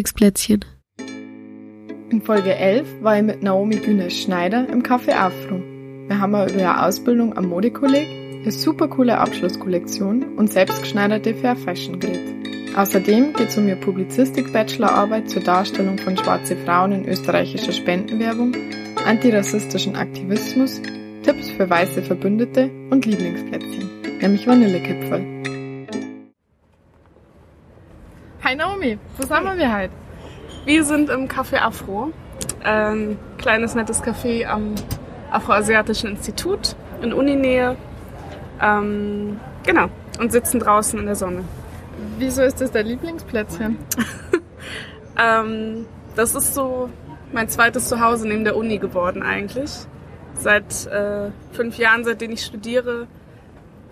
Lieblingsplätzchen. In Folge 11 war ich mit Naomi Günes-Schneider im Café Afro. Wir haben über ihre Ausbildung am Modekolleg, eine super coole Abschlusskollektion und selbstgeschneiderte Fair Fashion geredet. Außerdem geht es um ihre Publizistik-Bachelorarbeit zur Darstellung von schwarze Frauen in österreichischer Spendenwerbung, antirassistischen Aktivismus, Tipps für weiße Verbündete und Lieblingsplätzchen, nämlich Vanillekipferl. Naomi, wo sind wir heute? Wir sind im Café Afro, ein kleines nettes Café am Afroasiatischen Institut in Uninähe. Ähm, genau, und sitzen draußen in der Sonne. Wieso ist das dein Lieblingsplätzchen? ähm, das ist so mein zweites Zuhause neben der Uni geworden eigentlich. Seit äh, fünf Jahren, seitdem ich studiere,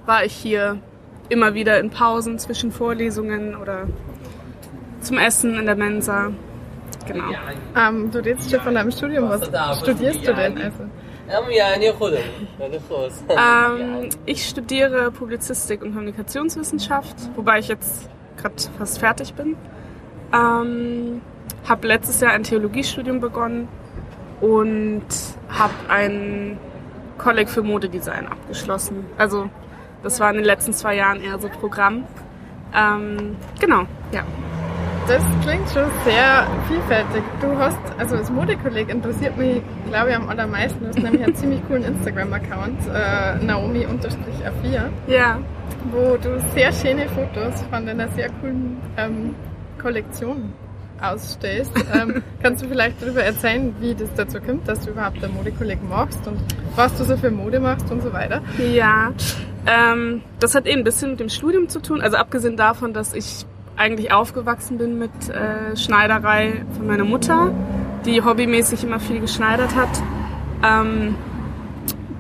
war ich hier immer wieder in Pausen zwischen Vorlesungen oder zum Essen in der Mensa genau. Ähm, du redest schon von deinem Studium. Was studierst du denn? Also? ähm, ich studiere Publizistik und Kommunikationswissenschaft, wobei ich jetzt gerade fast fertig bin. Ähm, habe letztes Jahr ein Theologiestudium begonnen und habe ein Kolleg für Modedesign abgeschlossen. Also das war in den letzten zwei Jahren eher so Programm. Ähm, genau, ja das klingt schon sehr vielfältig. Du hast, also als Modekolleg interessiert mich, glaube ich, am allermeisten. Du hast nämlich einen ziemlich coolen Instagram-Account, äh, Naomi-A4. Ja. Wo du sehr schöne Fotos von einer sehr coolen ähm, Kollektion ausstellst. Ähm, kannst du vielleicht darüber erzählen, wie das dazu kommt, dass du überhaupt ein Modekolleg machst und was du so für Mode machst und so weiter? Ja, ähm, das hat eben ein bisschen mit dem Studium zu tun. Also abgesehen davon, dass ich eigentlich aufgewachsen bin mit äh, Schneiderei von meiner Mutter, die hobbymäßig immer viel geschneidert hat, ähm,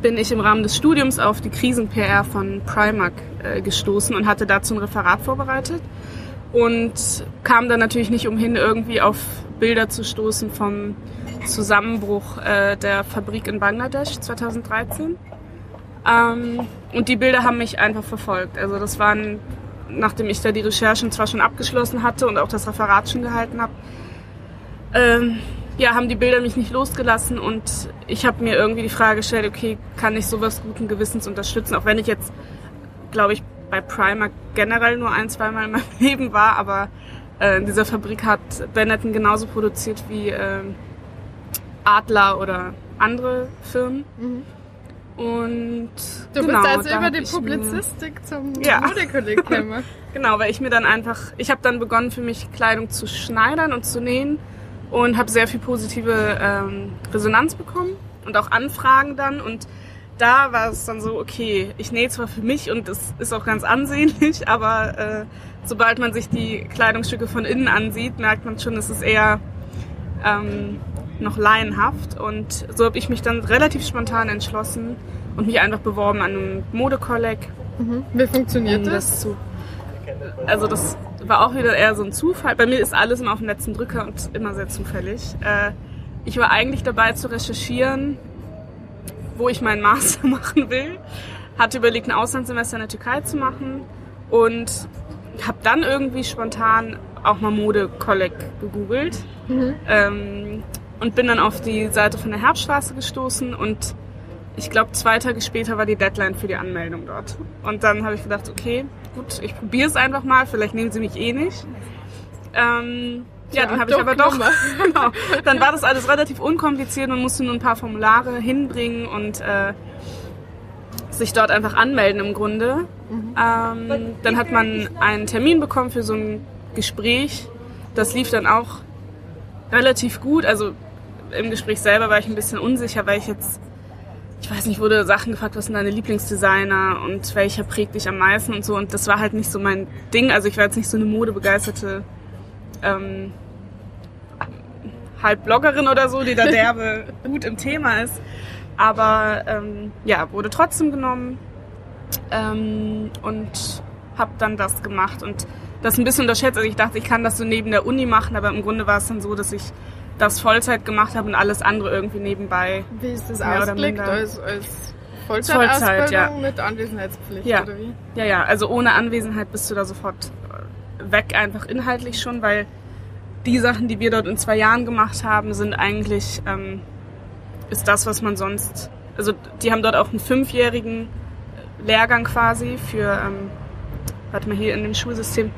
bin ich im Rahmen des Studiums auf die Krisen-PR von Primark äh, gestoßen und hatte dazu ein Referat vorbereitet und kam dann natürlich nicht umhin, irgendwie auf Bilder zu stoßen vom Zusammenbruch äh, der Fabrik in Bangladesch 2013. Ähm, und die Bilder haben mich einfach verfolgt. Also das waren nachdem ich da die Recherchen zwar schon abgeschlossen hatte und auch das Referat schon gehalten habe, ähm, ja, haben die Bilder mich nicht losgelassen und ich habe mir irgendwie die Frage gestellt, okay, kann ich sowas guten Gewissens unterstützen, auch wenn ich jetzt, glaube ich, bei Primer generell nur ein, zweimal in meinem Leben war, aber äh, in dieser Fabrik hat Benetton genauso produziert wie äh, Adler oder andere Firmen. Mhm. Und du genau, bist also über die Publizistik zum ja. Modekolleg gekommen. genau, weil ich mir dann einfach, ich habe dann begonnen für mich Kleidung zu schneidern und zu nähen und habe sehr viel positive ähm, Resonanz bekommen und auch Anfragen dann und da war es dann so, okay, ich nähe zwar für mich und es ist auch ganz ansehnlich, aber äh, sobald man sich die Kleidungsstücke von innen ansieht, merkt man schon, es ist eher ähm, noch laienhaft. Und so habe ich mich dann relativ spontan entschlossen und mich einfach beworben an einem Modekolleg. Mhm. Wie funktioniert um das? Zu, also das war auch wieder eher so ein Zufall. Bei mir ist alles immer auf dem letzten Drücker und immer sehr zufällig. Äh, ich war eigentlich dabei zu recherchieren, wo ich meinen Master machen will. Hatte überlegt, ein Auslandssemester in der Türkei zu machen und habe dann irgendwie spontan auch mal Mode-Kolleg gegoogelt. Mhm. Ähm, und bin dann auf die Seite von der Herbststraße gestoßen und ich glaube, zwei Tage später war die Deadline für die Anmeldung dort. Und dann habe ich gedacht, okay, gut, ich probiere es einfach mal, vielleicht nehmen sie mich eh nicht. Ähm, ja, ja, dann habe ich aber doch, genau, dann war das alles relativ unkompliziert und musste nur ein paar Formulare hinbringen und äh, sich dort einfach anmelden im Grunde. Mhm. Ähm, dann hat man einen Termin bekommen für so ein Gespräch. Das lief dann auch relativ gut. Also im Gespräch selber war ich ein bisschen unsicher, weil ich jetzt, ich weiß nicht, wurde Sachen gefragt, was sind deine Lieblingsdesigner und welcher prägt dich am meisten und so. Und das war halt nicht so mein Ding. Also ich war jetzt nicht so eine modebegeisterte ähm, halb Bloggerin oder so, die da derbe gut im Thema ist. Aber ähm, ja, wurde trotzdem genommen ähm, und habe dann das gemacht und das ein bisschen unterschätzt. Also ich dachte, ich kann das so neben der Uni machen, aber im Grunde war es dann so, dass ich das Vollzeit gemacht habe und alles andere irgendwie nebenbei. Wie ist das ausgelegt? Als, als Vollzeit, Vollzeit ja. mit Anwesenheitspflicht ja. oder wie? Ja, ja, also ohne Anwesenheit bist du da sofort weg, einfach inhaltlich schon, weil die Sachen, die wir dort in zwei Jahren gemacht haben, sind eigentlich, ähm, ist das, was man sonst, also die haben dort auch einen fünfjährigen Lehrgang quasi für, ähm, warte mal, hier in dem Schulsystem,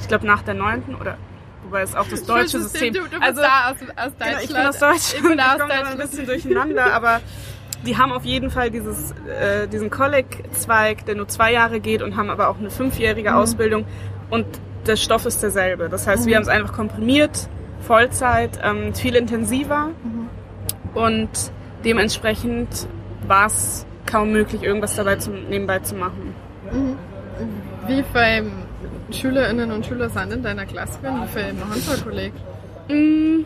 ich glaube nach der neunten oder wobei es auch das deutsche System. Du, du bist also da aus, aus Deutschland. Genau, ich bin aus Deutschland. Ich bin aus ich komme ein bisschen durcheinander, aber die haben auf jeden Fall dieses, äh, diesen Kolleg-Zweig, der nur zwei Jahre geht und haben aber auch eine fünfjährige Mhm. Ausbildung und der Stoff ist derselbe. Das heißt, wir haben es einfach komprimiert, Vollzeit, ähm, viel intensiver Mhm. und dementsprechend war es kaum möglich, irgendwas dabei zu, nebenbei zu machen. Wie viele Schülerinnen und Schüler sind in deiner Klasse? Wie viele Handballkollegen? Mm,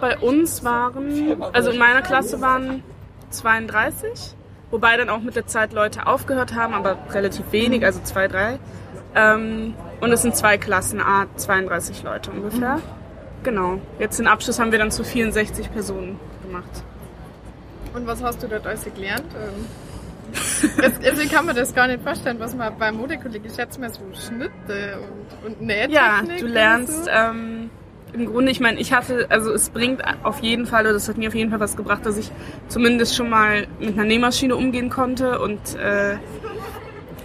Bei uns waren, also in meiner Klasse waren 32, wobei dann auch mit der Zeit Leute aufgehört haben, aber relativ wenig, also zwei, drei. Ähm, und es sind zwei Klassen, A, 32 Leute ungefähr. Genau. Jetzt den Abschluss haben wir dann zu 64 Personen gemacht. Und was hast du dort alles gelernt? Ähm, jetzt, also ich kann mir das gar nicht vorstellen, was man bei Modekolleg, ich schätze mal so Schnitte und, und Nähtechnik. Ja, du lernst So. ähm, im Grunde, ich meine, ich hatte, also es bringt auf jeden Fall, oder das hat mir auf jeden Fall was gebracht, dass ich zumindest schon mal mit einer Nähmaschine umgehen konnte und äh,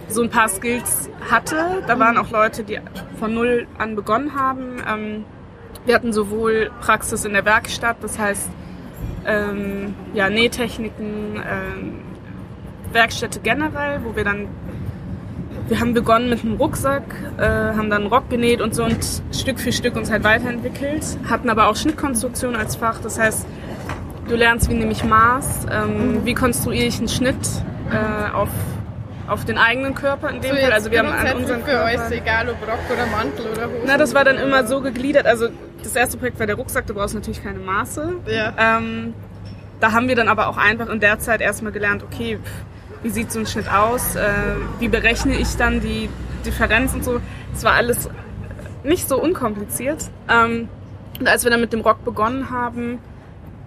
so ein paar Skills hatte. Da waren auch Leute, die von null an begonnen haben. Ähm, wir hatten sowohl Praxis in der Werkstatt, das heißt ähm, ja, Nähtechniken, ähm, Werkstätte generell, wo wir dann wir haben begonnen mit einem Rucksack, äh, haben dann einen Rock genäht und so und Stück für Stück uns halt weiterentwickelt. Hatten aber auch Schnittkonstruktion als Fach. Das heißt, du lernst, wie nehme ich Maß, ähm, wie konstruiere ich einen Schnitt äh, auf, auf den eigenen Körper in dem So Fall. Also wir haben an unseren für Körper. euch, egal ob Rock oder Mantel oder Hose. Na, das war dann immer so gegliedert. Also das erste Projekt war der Rucksack, du brauchst natürlich keine Maße. Ja. Ähm, da haben wir dann aber auch einfach in der Zeit erstmal gelernt, okay, pff, wie sieht so ein Schnitt aus, äh, wie berechne ich dann die Differenz und so. Es war alles nicht so unkompliziert. Ähm, und als wir dann mit dem Rock begonnen haben,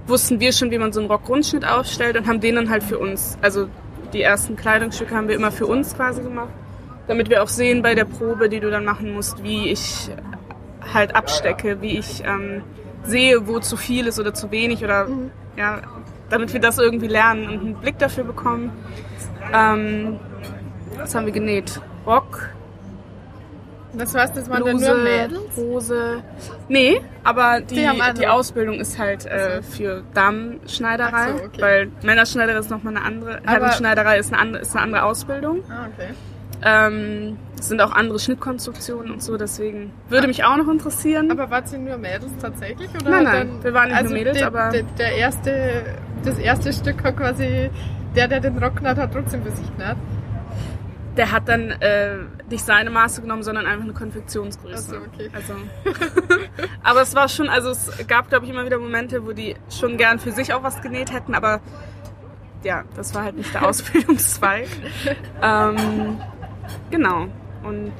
wussten wir schon, wie man so einen Rock-Grundschnitt aufstellt und haben den dann halt für uns, also die ersten Kleidungsstücke haben wir immer für uns quasi gemacht, damit wir auch sehen bei der Probe, die du dann machen musst, wie ich halt abstecke, wie ich ähm, sehe, wo zu viel ist oder zu wenig oder ja, damit wir das irgendwie lernen und einen Blick dafür bekommen. Ähm, was haben wir genäht? Rock, Das heißt, das waren dann Bluse, nur Mädels? Hose. Nee, aber die, Die die, Ausbildung ist halt äh, für Damenschneiderei, so, okay. weil Männerschneiderei ist nochmal eine andere, Herrenschneiderei ist eine andere, ist eine andere Ausbildung. Ah, okay. Ähm, es sind auch andere Schnittkonstruktionen und so, deswegen würde mich auch noch interessieren. Aber wart ihr nur Mädels tatsächlich? Oder Nein, hat nein, dann, wir waren nicht nur also Mädels, der, aber- Der, der erste, das erste Stück hat quasi, der, der den Rock genäht hat, trotzdem für sich genäht. Der hat dann äh, nicht seine Maße genommen, sondern einfach eine Konfektionsgröße. So, okay. Also, aber es war schon, also es gab, glaube ich, immer wieder Momente, wo die schon gern für sich auch was genäht hätten, aber ja, das war halt nicht der Ausbildungszweig. ähm, genau. Und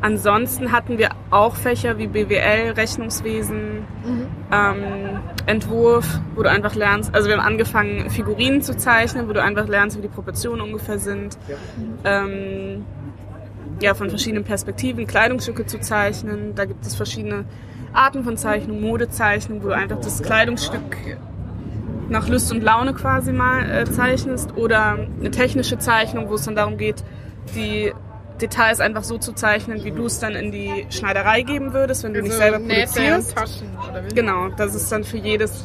ansonsten hatten wir auch Fächer wie BWL, Rechnungswesen, ähm, Entwurf, wo du einfach lernst, also wir haben angefangen, Figurinen zu zeichnen, wo du einfach lernst, wie die Proportionen ungefähr sind. Ähm, ja, von verschiedenen Perspektiven Kleidungsstücke zu zeichnen. Da gibt es verschiedene Arten von Zeichnung, Modezeichnung, wo du einfach das Kleidungsstück nach Lust und Laune quasi mal äh, zeichnest oder eine technische Zeichnung, wo es dann darum geht, die Details einfach so zu zeichnen, wie du es dann in die Schneiderei geben würdest, wenn du nicht selber Also Nähte produzierst. Taschen, oder wie? Genau, das ist dann für jedes,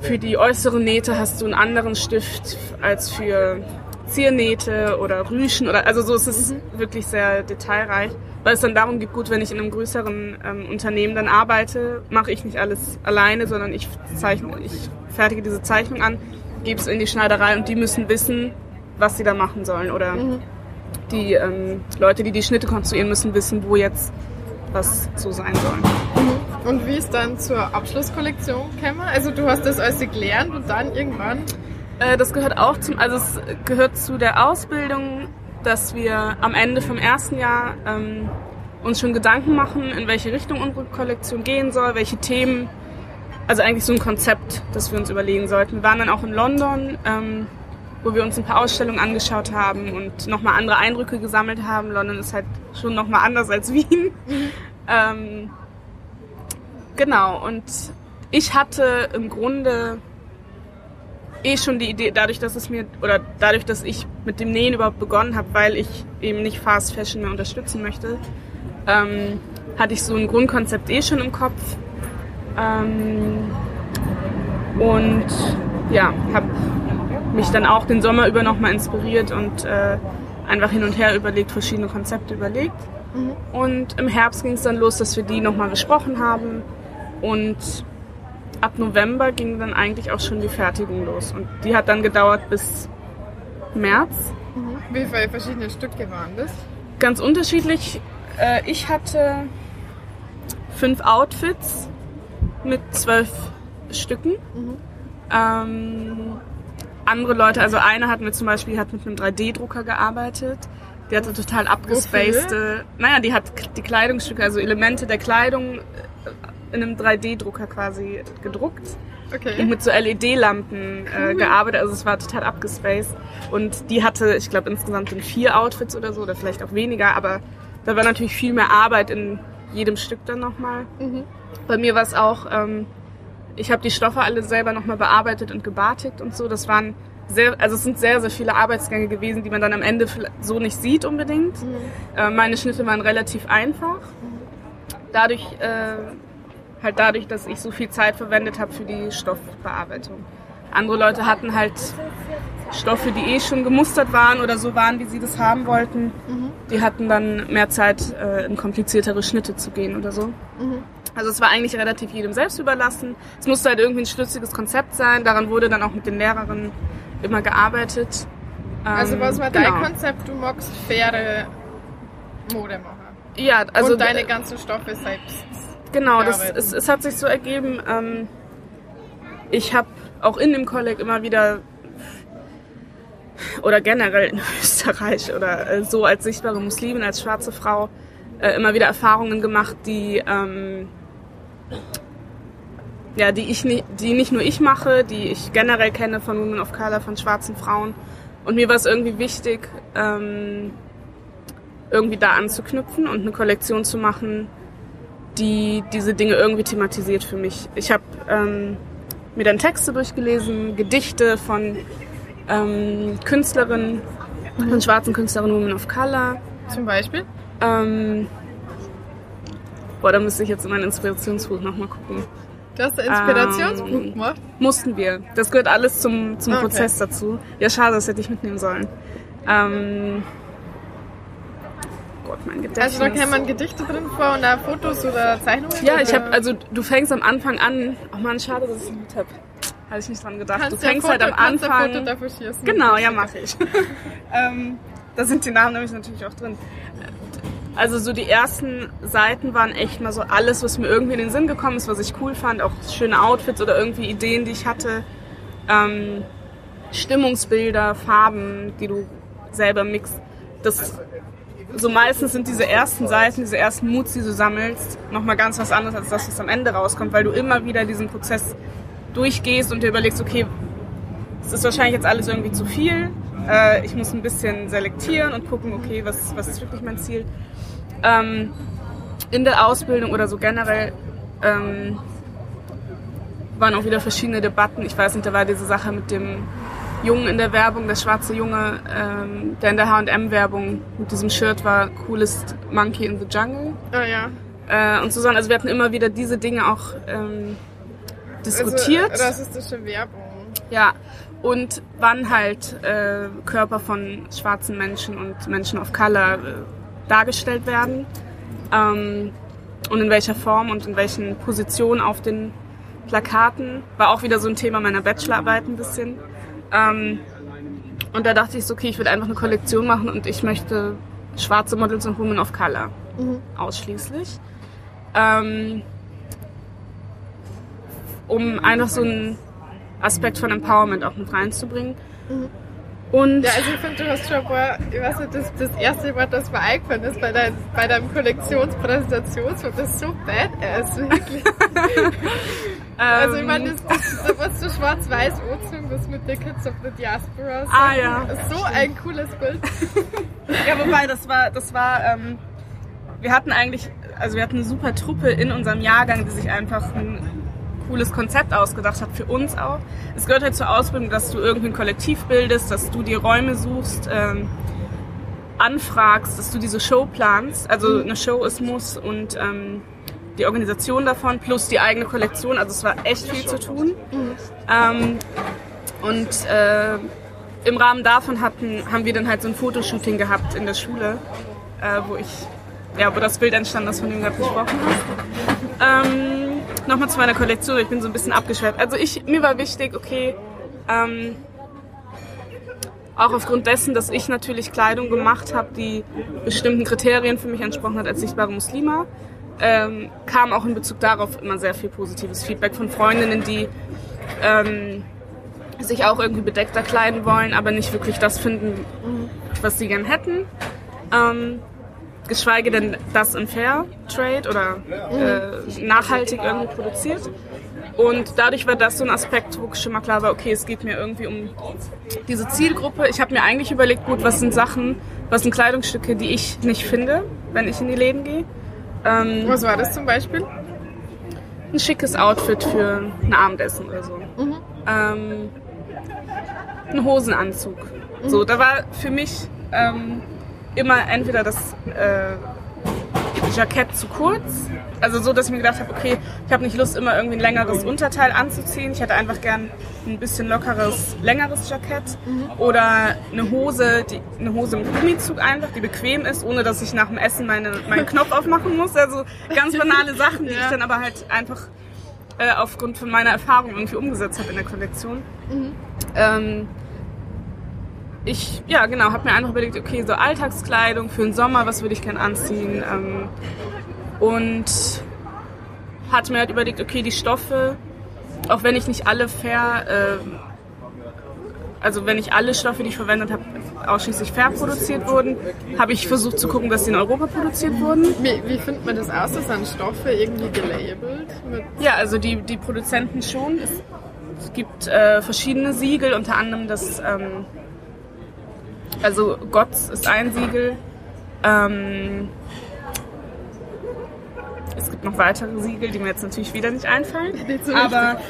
für die äußere Nähte hast du einen anderen Stift als für Ziernähte oder Rüschen oder, also so ist es wirklich sehr detailreich, weil es dann darum geht, gut, wenn ich in einem größeren ähm, Unternehmen dann arbeite, mache ich nicht alles alleine, sondern ich zeichne, ich fertige diese Zeichnung an, gebe es in die Schneiderei und die müssen wissen, was sie da machen sollen oder die ähm, Leute, die die Schnitte konstruieren, müssen wissen, wo jetzt was so sein soll. Und wie ist dann zur Abschlusskollektion gekommen? Also du hast das alles gelernt und dann irgendwann... Äh, das gehört auch zum, also es gehört zu der Ausbildung, dass wir am Ende vom ersten Jahr ähm, uns schon Gedanken machen, in welche Richtung unsere Kollektion gehen soll, welche Themen, also eigentlich so ein Konzept, das wir uns überlegen sollten. Wir waren dann auch in London, ähm, wo wir uns ein paar Ausstellungen angeschaut haben und nochmal andere Eindrücke gesammelt haben. London ist halt schon nochmal anders als Wien. Ähm, Genau, und ich hatte im Grunde eh schon die Idee, dadurch, dass es mir, oder dadurch, dass ich mit dem Nähen überhaupt begonnen habe, weil ich eben nicht Fast Fashion mehr unterstützen möchte, ähm, hatte ich so ein Grundkonzept eh schon im Kopf. Ähm, und ja, habe mich dann auch den Sommer über nochmal inspiriert und äh, einfach hin und her überlegt, verschiedene Konzepte überlegt. Mhm. Und im Herbst ging es dann los, dass wir die nochmal besprochen haben. Und ab November ging dann eigentlich auch schon die Fertigung los. Und die hat dann gedauert bis März. Mhm. Wie viele verschiedene Stücke waren das? Ganz unterschiedlich. Äh, ich hatte fünf Outfits mit zwölf Stücken. Mhm. Ähm, andere Leute, also eine hat mir zum Beispiel hat mit einem 3D-Drucker gearbeitet. Die hatte total abgespacede, naja, die hat die Kleidungsstücke, also Elemente der Kleidung äh, in einem 3D-Drucker quasi gedruckt. Okay. Und mit so LED-Lampen äh, gearbeitet, also es war total abgespaced. Und die hatte, ich glaube, insgesamt in vier Outfits oder so, oder vielleicht auch weniger, aber da war natürlich viel mehr Arbeit in jedem Stück dann nochmal. Mhm. Bei mir war es auch, ähm, ich habe die Stoffe alle selber nochmal bearbeitet und gebartigt und so. Das waren sehr, also es sind sehr, sehr viele Arbeitsgänge gewesen, die man dann am Ende so nicht sieht unbedingt. Mhm. Äh, meine Schnitte waren relativ einfach. Dadurch, äh, halt dadurch, dass ich so viel Zeit verwendet habe für die Stoffbearbeitung. Andere Leute hatten halt Stoffe, die eh schon gemustert waren oder so waren, wie sie das haben wollten. Mhm. Die hatten dann mehr Zeit, äh, in kompliziertere Schnitte zu gehen oder so. Mhm. Also es war eigentlich relativ jedem selbst überlassen. Es musste halt irgendwie ein schlüssiges Konzept sein. Daran wurde dann auch mit den Lehrerinnen immer gearbeitet. Also ähm, was war genau. dein Konzept? Du magst faire Mode machen. Ja, also und deine ganzen Stoffe selbst. Genau, das, es, es hat sich so ergeben. Ähm, ich habe auch in dem Kolleg immer wieder oder generell in Österreich oder äh, so als sichtbare Muslimin, als schwarze Frau äh, immer wieder Erfahrungen gemacht, die ähm, ja, die ich nicht, die nicht nur ich mache, die ich generell kenne von Women of Color, von schwarzen Frauen. Und mir war es irgendwie wichtig, ähm, irgendwie da anzuknüpfen und eine Kollektion zu machen, die diese Dinge irgendwie thematisiert für mich. Ich habe ähm, mir dann Texte durchgelesen, Gedichte von ähm, Künstlerinnen, von schwarzen Künstlerinnen, Women of Color. Zum Beispiel? Ähm, boah, da müsste ich jetzt in mein Inspirationsbuch nochmal gucken. Du hast ein Inspirationsbuch ähm, gemacht? Mussten wir. Das gehört alles zum, zum okay. Prozess dazu. Ja, schade, das hätte ich mitnehmen sollen. Ähm, Gott, mein Gedächtnis. Also da kann man Gedichte drin vor und da Fotos oder Zeichnungen? Ja, ich habe, also du fängst am Anfang an, oh man, schade, dass ich nicht habe. Hatte ich nicht dran gedacht. Kannst du fängst Foto, halt am Anfang. Foto dafür schießen. Genau, ja, mache ich. ähm, da sind die Namen nämlich natürlich auch drin. Also so die ersten Seiten waren echt mal so alles, was mir irgendwie in den Sinn gekommen ist, was ich cool fand, auch schöne Outfits oder irgendwie Ideen, die ich hatte, ähm, Stimmungsbilder, Farben, die du selber mixt. Das so meistens sind diese ersten Seiten, diese ersten Moods, die du sammelst, nochmal ganz was anderes als das, was am Ende rauskommt, weil du immer wieder diesen Prozess durchgehst und dir überlegst, okay, es ist wahrscheinlich jetzt alles irgendwie zu viel. Äh, ich muss ein bisschen selektieren und gucken, okay, was, was ist wirklich mein Ziel ähm, in der Ausbildung oder so generell ähm, waren auch wieder verschiedene Debatten. Ich weiß nicht, da war diese Sache mit dem Jungen in der Werbung, der schwarze Junge, ähm, der in der H&M-Werbung mit diesem Shirt war, coolest Monkey in the Jungle. Oh ja. Äh, und so Sachen. Also wir hatten immer wieder diese Dinge auch ähm, diskutiert. Also, rassistische Werbung. Ja, und wann halt äh, Körper von schwarzen Menschen und Menschen of Color äh, dargestellt werden ähm, und in welcher Form und in welchen Positionen auf den Plakaten. War auch wieder so ein Thema meiner Bachelorarbeit ein bisschen. Ähm, und da dachte ich so, okay, ich würde einfach eine Kollektion machen und ich möchte schwarze Models und Women of Color mhm. ausschließlich. Ähm, um einfach so einen Aspekt von Empowerment auch mit reinzubringen. Mhm. Und ja, also ich finde, du hast schon mal, ich weiß nicht, das, das erste Wort, das mir eingefallen ist bei, dein, bei deinem Kollektionspräsentationswort, das ist so badass, wirklich. also ich meine, das, das, das was du schwarz-weiß anzogen, das mit den Kids of the Diaspora. So, ah ja. So ein cooles Bild. ja, wobei, das war, das war, ähm, wir hatten eigentlich also wir hatten eine super Truppe in unserem Jahrgang, die sich einfach ein cooles Konzept ausgedacht hat, für uns auch. Es gehört halt zur Ausbildung, dass du irgendwie ein Kollektiv bildest, dass du dir Räume suchst, ähm, anfragst, dass du diese Show planst. Also eine Show ist Muss und ähm, die Organisation davon plus die eigene Kollektion. Also es war echt viel zu tun. Ähm, und äh, im Rahmen davon hatten, haben wir dann halt so ein Fotoshooting gehabt in der Schule, äh, wo ich, ja, wo das Bild entstand, das von dem du gerade gesprochen hast. Ähm, Nochmal zu meiner Kollektion, ich bin so ein bisschen abgeschweift. Also ich, mir war wichtig, okay, ähm, auch aufgrund dessen, dass ich natürlich Kleidung gemacht habe, die bestimmten Kriterien für mich entsprochen hat als sichtbare Muslima, ähm, kam auch in Bezug darauf immer sehr viel positives Feedback von Freundinnen, die ähm, sich auch irgendwie bedeckter kleiden wollen, aber nicht wirklich das finden, was sie gern hätten. Ähm, geschweige denn das im Fair Trade oder äh, nachhaltig irgendwie produziert. Und dadurch war das so ein Aspekt, wo schon mal klar war, okay, es geht mir irgendwie um diese Zielgruppe. Ich habe mir eigentlich überlegt, gut, was sind Sachen, was sind Kleidungsstücke, die ich nicht finde, wenn ich in die Läden gehe. Ähm, Was war das zum Beispiel? ein schickes Outfit für ein Abendessen oder so. Ähm, ein Hosenanzug. So, da war für mich ähm, immer entweder das äh, Jackett zu kurz, also so, dass ich mir gedacht habe, okay, ich habe nicht Lust, immer irgendwie ein längeres Unterteil anzuziehen. Ich hätte einfach gern ein bisschen lockeres, längeres Jackett oder eine Hose, die, eine Hose mit Gummizug einfach, die bequem ist, ohne dass ich nach dem Essen meine, meinen Knopf aufmachen muss. Also ganz banale Sachen, die ich dann aber halt einfach äh, aufgrund von meiner Erfahrung irgendwie umgesetzt habe in der Kollektion. Ähm, ich, ja genau, habe mir einfach überlegt, okay, so Alltagskleidung für den Sommer, was würde ich gern anziehen? Ähm, und hatte mir halt überlegt, okay, die Stoffe, auch wenn ich nicht alle fair, ähm, also wenn nicht alle Stoffe, die ich verwendet habe, ausschließlich fair produziert wurden, habe ich versucht zu gucken, dass sie in Europa produziert wurden. Wie, wie findet man das aus? Das sind Stoffe irgendwie gelabelt? Ja, also die, die Produzenten schon. Es, es gibt äh, verschiedene Siegel, unter anderem das, ähm, also GOTS ist ein Siegel. Ähm, es gibt noch weitere Siegel, die mir jetzt natürlich wieder nicht einfallen. Aber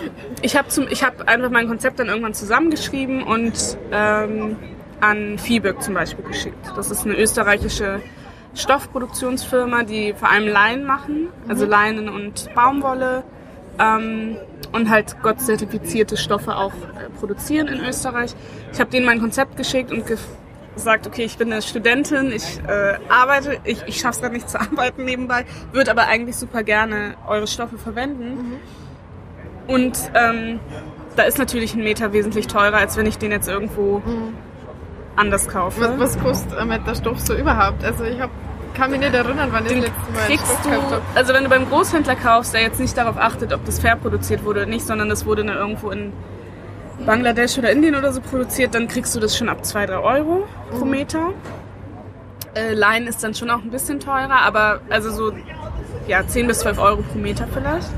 ich habe hab einfach mein Konzept dann irgendwann zusammengeschrieben und ähm, an Viehböck zum Beispiel geschickt. Das ist eine österreichische Stoffproduktionsfirma, die vor allem Leinen machen, also Leinen und Baumwolle ähm, und halt Gott-zertifizierte Stoffe auch äh, produzieren in Österreich. Ich habe denen mein Konzept geschickt und gef gesagt, okay, ich bin eine Studentin, ich äh, arbeite, ich, ich schaffe es gerade nicht zu arbeiten nebenbei, würde aber eigentlich super gerne eure Stoffe verwenden. Und ähm, da ist natürlich ein Meter wesentlich teurer, als wenn ich den jetzt irgendwo anders kaufe. Was, was kostet ein Meter Stoff so überhaupt? Also ich hab, kann mich nicht erinnern, wann ich das letzte Mal kriegst Stoff du, also wenn du beim Großhändler kaufst, der jetzt nicht darauf achtet, ob das fair produziert wurde oder nicht, sondern das wurde dann irgendwo in Bangladesch oder Indien oder so produziert, dann kriegst du das schon ab 2, 3 Euro pro Meter. Äh, Leinen ist dann schon auch ein bisschen teurer, aber also so ja, 10 bis 12 Euro pro Meter vielleicht.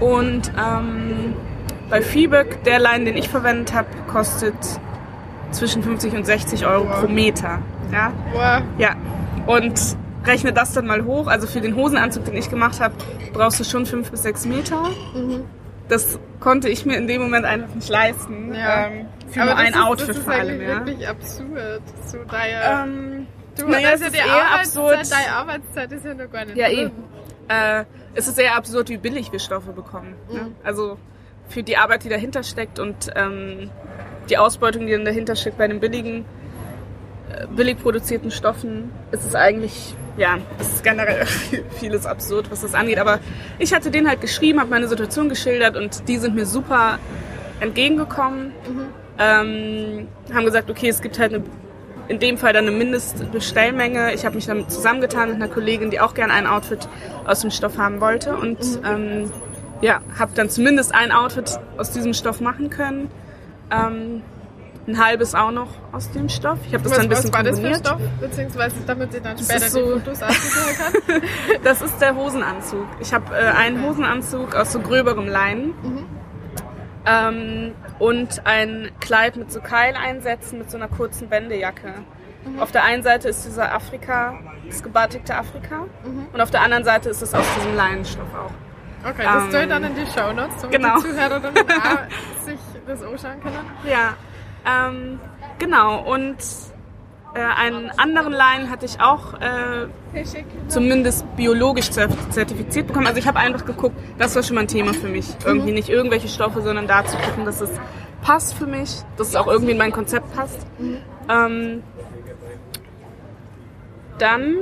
Und ähm, bei Feeböck, der Leinen, den ich verwendet habe, kostet zwischen 50 und 60 Euro pro Meter. Ja? Boah, Ja, und rechne das dann mal hoch. Also für den Hosenanzug, den ich gemacht habe, brauchst du schon fünf bis sechs Meter. Das konnte ich mir in dem Moment einfach nicht leisten. Ja. Ähm, für aber nur ein ist, Outfit das ist vor allem. eigentlich Ja. wirklich absurd. So daher, Ähm, du, naja, also es die ist eher Arbeitszeit, absurd. deine Arbeitszeit ist ja noch gar nicht Ja, drin. eh. Äh, es ist sehr absurd, wie billig wir Stoffe bekommen. Ne? Mhm. Also für die Arbeit, die dahinter steckt und ähm, die Ausbeutung, die dann dahinter steckt bei den billigen, äh, billig produzierten Stoffen, ist es eigentlich, ja, es ist generell vieles absurd, was das angeht. Aber ich hatte denen halt geschrieben, habe meine Situation geschildert und die sind mir super entgegengekommen. Ähm, haben gesagt, okay, es gibt halt eine, in dem Fall dann eine Mindestbestellmenge. Ich habe mich damit zusammengetan mit einer Kollegin, die auch gerne ein Outfit aus dem Stoff haben wollte und ähm, ja, habe dann zumindest ein Outfit aus diesem Stoff machen können. Ähm, ein halbes auch noch aus dem Stoff. Ich habe das Was, dann ein bisschen was war das für kombiniert. Stoff? Beziehungsweise damit ich dann später ist so- die Fotos aussuchen kann. Das ist der Hosenanzug. Ich habe äh, einen Hosenanzug aus so gröberem Leinen ähm, und ein Kleid mit so Keileinsätzen mit so einer kurzen Bändejacke. Mhm. Auf der einen Seite ist dieser Afrika, das gebatikte Afrika mhm. und auf der anderen Seite ist es aus diesem Leinenstoff auch. Okay, das ähm, ich dann in die Show Notes, damit genau. die Zuhörerinnen sich das anschauen können. Ja, ähm, genau. Und äh, einen anderen Leinen hatte ich auch äh, zumindest biologisch zertifiziert bekommen. Also ich habe einfach geguckt, das war schon mal ein Thema für mich. Irgendwie mhm. nicht irgendwelche Stoffe, sondern da zu gucken, dass es passt für mich, dass es auch irgendwie in mein Konzept passt. Mhm. Ähm, dann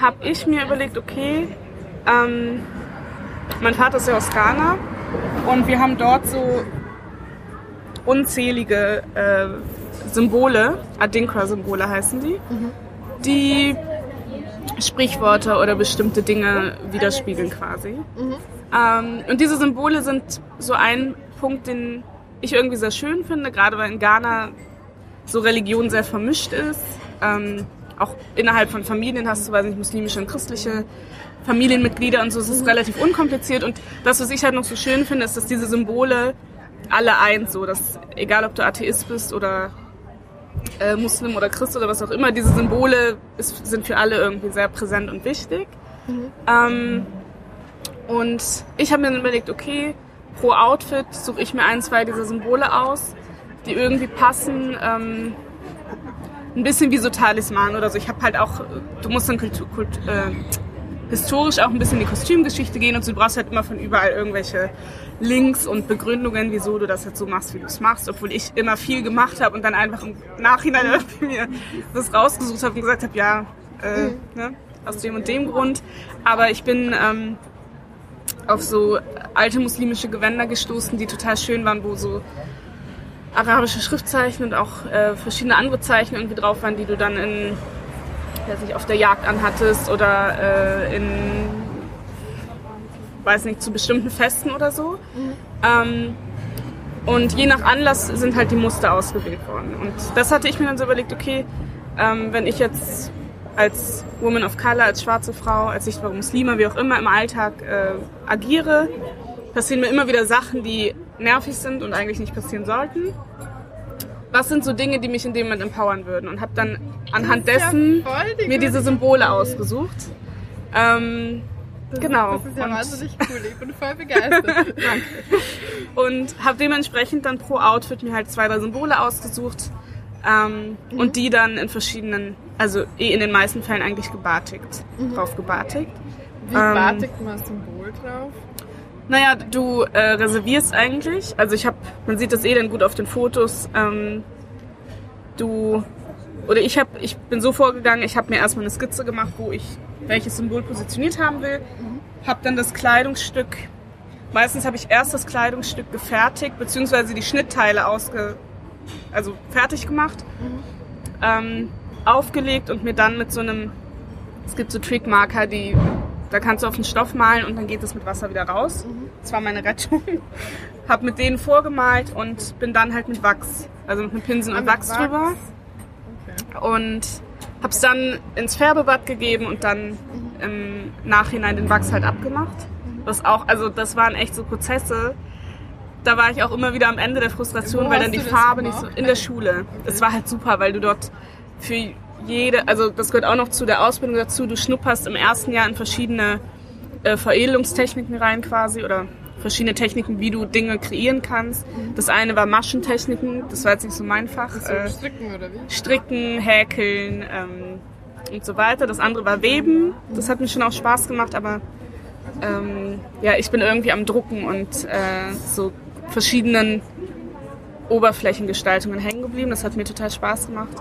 habe ich mir überlegt, okay, ähm, mein Vater ist ja aus Ghana und wir haben dort so unzählige äh, Symbole, Adinkra-Symbole heißen die, mhm. die Sprichworte oder bestimmte Dinge widerspiegeln quasi. Mhm. Ähm, und diese Symbole sind so ein Punkt, den ich irgendwie sehr schön finde, gerade weil in Ghana so Religion sehr vermischt ist. Ähm, auch innerhalb von Familien hast du, weiß nicht, muslimische und christliche Familienmitglieder und so. Es ist mhm. relativ unkompliziert. Und das, was ich halt noch so schön finde, ist, dass diese Symbole alle eins, so, dass egal ob du Atheist bist oder äh, Muslim oder Christ oder was auch immer, diese Symbole ist, sind für alle irgendwie sehr präsent und wichtig. Mhm. Ähm, und ich habe mir dann überlegt, okay, pro Outfit suche ich mir ein, zwei dieser Symbole aus, die irgendwie passen. Ähm, ein bisschen wie so Talisman oder so. Ich habe halt auch, du musst dann Kultur, Kult, äh, historisch auch ein bisschen in die Kostümgeschichte gehen und so. Du brauchst halt immer von überall irgendwelche Links und Begründungen, wieso du das jetzt so machst, wie du es machst, obwohl ich immer viel gemacht habe und dann einfach im Nachhinein irgendwie mir das rausgesucht habe und gesagt habe, ja, äh, mhm. ne, aus dem und dem Grund. Aber ich bin ähm, auf so alte muslimische Gewänder gestoßen, die total schön waren, wo so arabische Schriftzeichen und auch äh, verschiedene andere Zeichen irgendwie drauf waren, die du dann in, weiß nicht, auf der Jagd anhattest oder äh, in weiß nicht, zu bestimmten Festen oder so. Mhm. Ähm, und je nach Anlass sind halt die Muster ausgewählt worden. Und das hatte ich mir dann so überlegt, okay, ähm, wenn ich jetzt als Woman of Color, als schwarze Frau, als sichtbare Muslime, wie auch immer im Alltag äh, agiere, passieren mir immer wieder Sachen, die nervig sind und eigentlich nicht passieren sollten. Was sind so Dinge, die mich in dem Moment empowern würden? Und habe dann anhand dessen ja mir diese Symbole ausgesucht. Ähm, das genau. Ist, das ist ja und wahnsinnig cool. Ich bin voll begeistert. Danke. Und habe dementsprechend dann pro Outfit mir halt zwei, drei Symbole ausgesucht ähm, mhm. und die dann in verschiedenen, also eh in den meisten Fällen eigentlich gebartigt, mhm. drauf gebartigt. Wie ähm, bartigt man Symbol drauf? Naja, du äh, reservierst eigentlich. Also ich habe, man sieht das eh dann gut auf den Fotos. Ähm, du oder ich habe, ich bin so vorgegangen, ich habe mir erstmal eine Skizze gemacht, wo ich welches Symbol positioniert haben will, mhm. habe dann das Kleidungsstück. Meistens habe ich erst das Kleidungsstück gefertigt, beziehungsweise die Schnittteile ausge, also fertig gemacht, mhm. ähm, aufgelegt und mir dann mit so einem, es gibt so Trickmarker, die da kannst du auf den Stoff malen und dann geht es mit Wasser wieder raus. Mhm. Das war meine Rettung. hab mit denen vorgemalt und bin dann halt mit Wachs, also mit einem Pinsel und Wachs, Wachs drüber. Und hab's dann ins Färbebad gegeben und dann im Nachhinein den Wachs halt abgemacht. Was auch, also das waren echt so Prozesse. Da war ich auch immer wieder am Ende der Frustration, weil dann die Farbe nicht so in der Schule. Es war halt super, weil du dort für jede, also das gehört auch noch zu der Ausbildung dazu, du schnupperst im ersten Jahr in verschiedene äh, Veredelungstechniken rein quasi oder verschiedene Techniken, wie du Dinge kreieren kannst. Mhm. Das eine war Maschentechniken, das war jetzt nicht so mein Fach. So äh, stricken oder wie? Stricken, Häkeln ähm, und so weiter. Das andere war Weben, das hat mir schon auch Spaß gemacht, aber ähm, ja, ich bin irgendwie am Drucken und äh, so verschiedenen Oberflächengestaltungen hängen geblieben. Das hat mir total Spaß gemacht.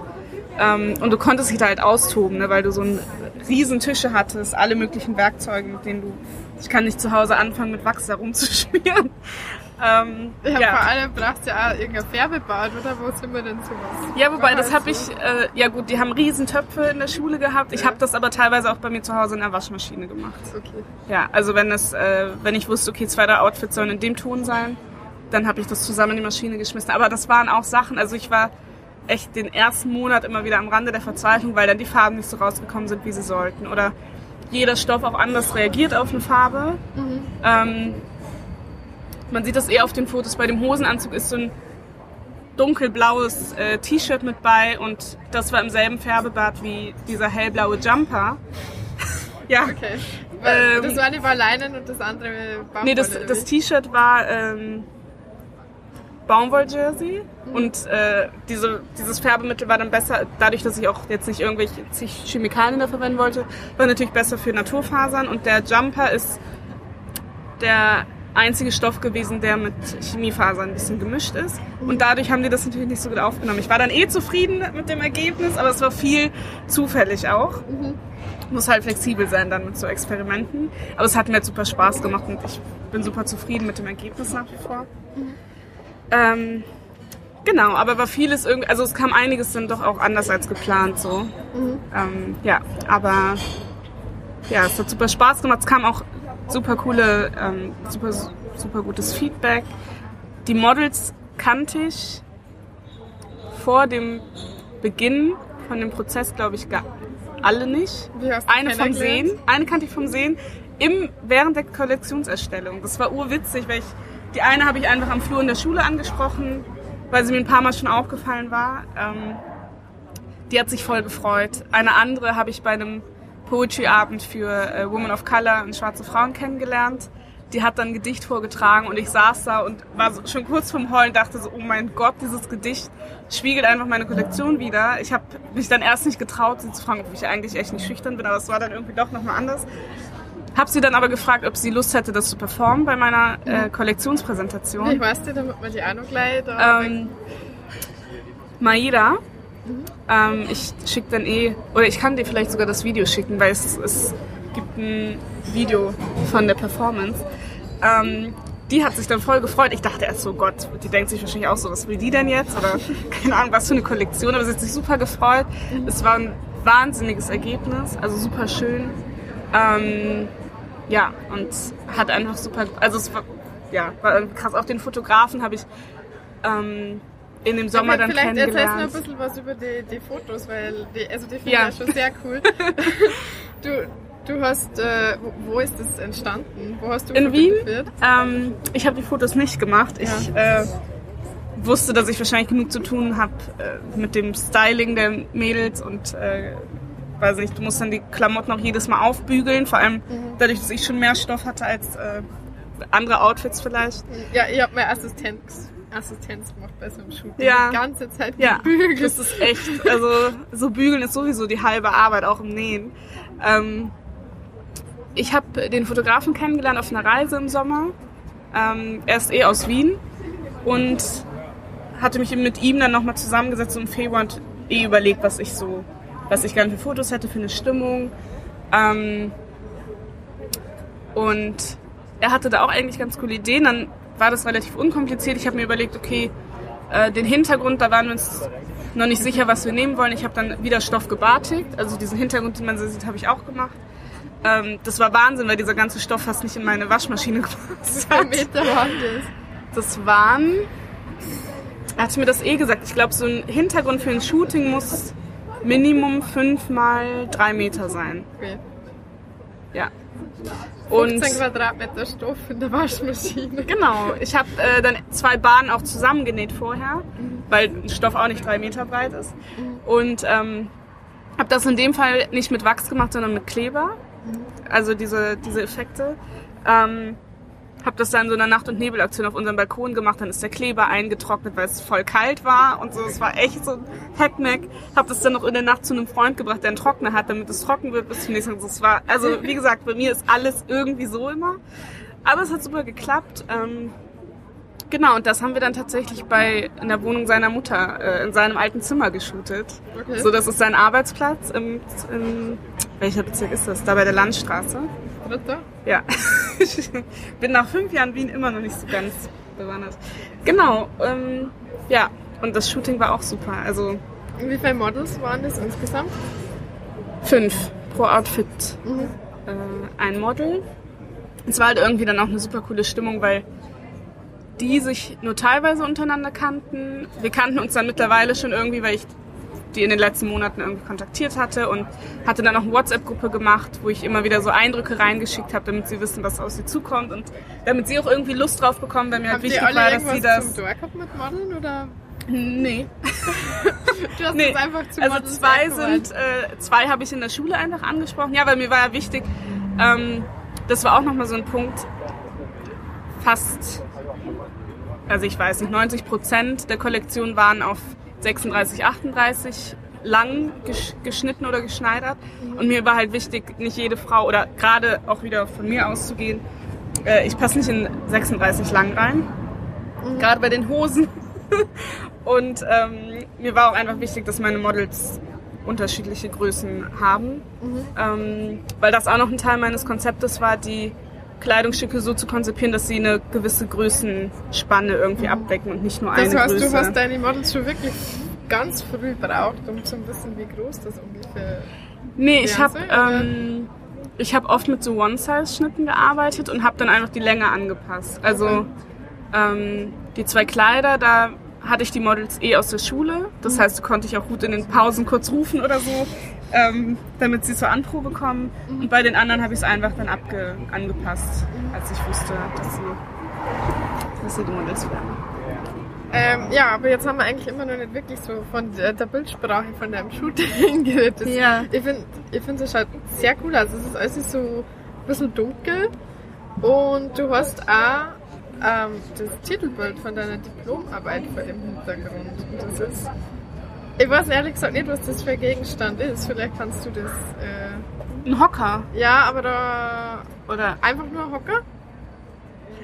Ähm, und du konntest dich da halt austoben, ne, weil du so einen riesen Tische hattest, alle möglichen Werkzeuge, mit denen du, ich kann nicht zu Hause anfangen mit Wachs da rumzuschmieren. Ähm, ja, ja, vor allem brauchst du ja auch irgendein Färbebad, oder? Wo sind wir denn sowas? Ja, wobei, das habe ich, äh, ja gut, die haben riesen Töpfe in der Schule gehabt. Ich ja. habe das aber teilweise auch bei mir zu Hause in der Waschmaschine gemacht. Okay. Ja, also wenn es, äh, wenn ich wusste, okay, zwei, drei Outfits sollen in dem Ton sein, dann habe ich das zusammen in die Maschine geschmissen. Aber das waren auch Sachen, also ich war echt den ersten Monat immer wieder am Rande der Verzweiflung, weil dann die Farben nicht so rausgekommen sind, wie sie sollten. Oder jeder Stoff auch anders reagiert auf eine Farbe. Mhm. Ähm, man sieht das eher auf den Fotos. Bei dem Hosenanzug ist so ein dunkelblaues äh, T-Shirt mit bei und das war im selben Färbebad wie dieser hellblaue Jumper. ja. Okay. Ähm, das waren die Leinen und das andere Baumwolle? Nee, das, das T-Shirt war ähm, Baumwoll-Jersey mhm. und äh, diese, dieses Färbemittel war dann besser, dadurch, dass ich auch jetzt nicht irgendwelche Chemikalien da verwenden wollte, war natürlich besser für Naturfasern und der Jumper ist der einzige Stoff gewesen, der mit Chemiefasern ein bisschen gemischt ist. Und dadurch haben die das natürlich nicht so gut aufgenommen. Ich war dann eh zufrieden mit dem Ergebnis, aber es war viel zufällig auch. Mhm. Muss halt flexibel sein dann mit so Experimenten. Aber es hat mir super Spaß gemacht und ich bin super zufrieden mit dem Ergebnis nach wie vor. Mhm. Ähm, genau, aber war vieles irgendwie, also es kam einiges dann doch auch anders als geplant so. Mhm. Ähm, ja, aber ja, es hat super Spaß gemacht. Es kam auch super coole, ähm, super, super gutes Feedback. Die Models kannte ich vor dem Beginn von dem Prozess, glaube ich, gar alle nicht. Eine vom Sehen, eine kannte ich vom Sehen im, während der Kollektionserstellung. Das war urwitzig, weil ich, die eine habe ich einfach am Flur in der Schule angesprochen, weil sie mir ein paar Mal schon aufgefallen war. Ähm, die hat sich voll gefreut. Eine andere habe ich bei einem Poetry-Abend für äh, Women of Color und schwarze Frauen kennengelernt. Die hat dann ein Gedicht vorgetragen und ich saß da und war so, schon kurz vorm Heulen, dachte so, oh mein Gott, dieses Gedicht spiegelt einfach meine Kollektion wieder. Ich habe mich dann erst nicht getraut, sie zu fragen, ob ich eigentlich echt nicht schüchtern bin, aber es war dann irgendwie doch nochmal anders. Hab sie dann aber gefragt, ob sie Lust hätte, das zu performen bei meiner äh, Kollektionspräsentation. Wie weißt du, damit man die auch noch gleich da ähm, Maida ähm, ich schicke dann eh, oder ich kann dir vielleicht sogar das Video schicken, weil es, es gibt ein Video von der Performance. Ähm, die hat sich dann voll gefreut. Ich dachte erst so, Gott, die denkt sich wahrscheinlich auch so, was will die denn jetzt? Oder keine Ahnung, was für eine Kollektion. Aber sie hat sich super gefreut. Es war ein wahnsinniges Ergebnis, also super schön. Ähm, ja, und hat einfach super, also es war, ja, war krass. Auch den Fotografen habe ich ähm, in dem Sommer dann vielleicht kennengelernt. Vielleicht erzählst du noch ein bisschen was über die, die Fotos, weil die, also die finde ja. ich schon sehr cool. du, du hast, äh, wo, wo, ist das entstanden? Wo hast du In Wien? Ähm, ich habe die Fotos nicht gemacht. Ich ja. äh, wusste, dass ich wahrscheinlich genug zu tun habe äh, mit dem Styling der Mädels und äh, weiß nicht, du musst dann die Klamotten auch jedes Mal aufbügeln, vor allem mhm. dadurch, dass ich schon mehr Stoff hatte als äh, andere Outfits vielleicht. Ja, ich habe meine Assistenz Assistenz gemacht bei so einem Shooting. Ja. Die ganze Zeit ja, bügeln. Das ist echt, also so bügeln ist sowieso die halbe Arbeit, auch im Nähen. Ähm, ich habe den Fotografen kennengelernt auf einer Reise im Sommer. Ähm, er ist eh aus Wien und hatte mich mit ihm dann nochmal zusammengesetzt und im Februar und eh überlegt, was ich so, was ich gerne für Fotos hätte, für eine Stimmung. Ähm, und er hatte da auch eigentlich ganz coole Ideen. Dann war das relativ unkompliziert. Ich habe mir überlegt, okay, äh, den Hintergrund, da waren wir uns noch nicht sicher, was wir nehmen wollen. Ich habe dann wieder Stoff gebartigt, also diesen Hintergrund, den man so sieht, habe ich auch gemacht. Ähm, das war Wahnsinn, weil dieser ganze Stoff fast nicht in meine Waschmaschine gepasst hat. Meter waren das? Das waren, er hat mir das eh gesagt, ich glaube, so ein Hintergrund für ein Shooting muss Minimum fünf mal drei Meter sein. Okay. Ja. 15 und, Quadratmeter Stoff in der Waschmaschine. Genau. Ich habe äh, dann zwei Bahnen auch zusammengenäht vorher, mhm. weil Stoff auch nicht drei Meter breit ist. Mhm. Und ähm, habe das in dem Fall nicht mit Wachs gemacht, sondern mit Kleber. Mhm. Also diese, diese Effekte. Ähm, habe das dann so in der Nacht- und Nebelaktion auf unserem Balkon gemacht. Dann ist der Kleber eingetrocknet, weil es voll kalt war und so. Es war echt so ein Hackmack. Habe das dann noch in der Nacht zu einem Freund gebracht, der einen Trockner hat, damit es trocken wird bis zum nächsten Tag. Es war, also wie gesagt, bei mir ist alles irgendwie so immer. Aber es hat super geklappt. Ähm, genau, und das haben wir dann tatsächlich bei in der Wohnung seiner Mutter äh, in seinem alten Zimmer geshootet. Okay. So, das ist sein Arbeitsplatz. Im, im, welcher Bezirk ist das? Da bei der Landstraße. Dritter? Ja. ich bin nach fünf Jahren Wien immer noch nicht so ganz bewandert. Genau. Ähm, ja, und das Shooting war auch super. Also. Wie viele Models waren das insgesamt? Fünf pro Outfit. Mhm. Äh, ein Model. Es war halt irgendwie dann auch eine super coole Stimmung, weil die sich nur teilweise untereinander kannten. Wir kannten uns dann mittlerweile schon irgendwie, weil ich die in den letzten Monaten irgendwie kontaktiert hatte und hatte dann auch eine WhatsApp-Gruppe gemacht, wo ich immer wieder so Eindrücke reingeschickt habe, damit sie wissen, was auf sie zukommt und damit sie auch irgendwie Lust drauf bekommen, weil mir halt wichtig war, dass sie das. Zum gehabt mit Modeln oder? Nee. Du hast Nee, es einfach zu also zwei sind, äh, zwei habe ich in der Schule einfach angesprochen. Ja, weil mir war ja wichtig, ähm, das war auch nochmal so ein Punkt, fast, also ich weiß nicht, 90 Prozent der Kollektion waren auf 36, 38 lang gesch geschnitten oder geschneidert. Und mir war halt wichtig, nicht jede Frau oder gerade auch wieder von mir auszugehen, äh, ich passe nicht in 36 lang rein. Gerade bei den Hosen. Und ähm, mir war auch einfach wichtig, dass meine Models unterschiedliche Größen haben. Ähm, weil das auch noch ein Teil meines Konzeptes war, die Kleidungsstücke so zu konzipieren, dass sie eine gewisse Größenspanne irgendwie abdecken und nicht nur Das eine heißt, Größe. du hast deine Models schon wirklich ganz früh braucht, um zu wissen, wie groß das ungefähr Nee, ich habe ähm, ich habe oft mit so One-Size-Schnitten gearbeitet und habe dann einfach die Länge angepasst. Also ähm, die zwei Kleider, da hatte ich die Models eh aus der Schule. Das heißt, die konnte ich auch gut in den Pausen kurz rufen oder so, ähm, damit sie zur Anprobe kommen. Und bei den anderen habe ich es einfach dann abge angepasst, als ich wusste, dass sie, dass sie die Models werden. Ähm, ja, aber jetzt haben wir eigentlich immer noch nicht wirklich so von der, der Bildsprache von deinem Shooting geredet. Ja. Ich finde, ich find, es schaut sehr cool aus. Es ist alles so ein bisschen dunkel und du hast auch ähm, das Titelbild von deiner Diplomarbeit vor dem Hintergrund. Und das ist, ich weiß ehrlich gesagt nicht, was das für ein Gegenstand ist. Vielleicht kannst du das, äh, Ein Hocker ja, aber da oder einfach nur ein Hocker.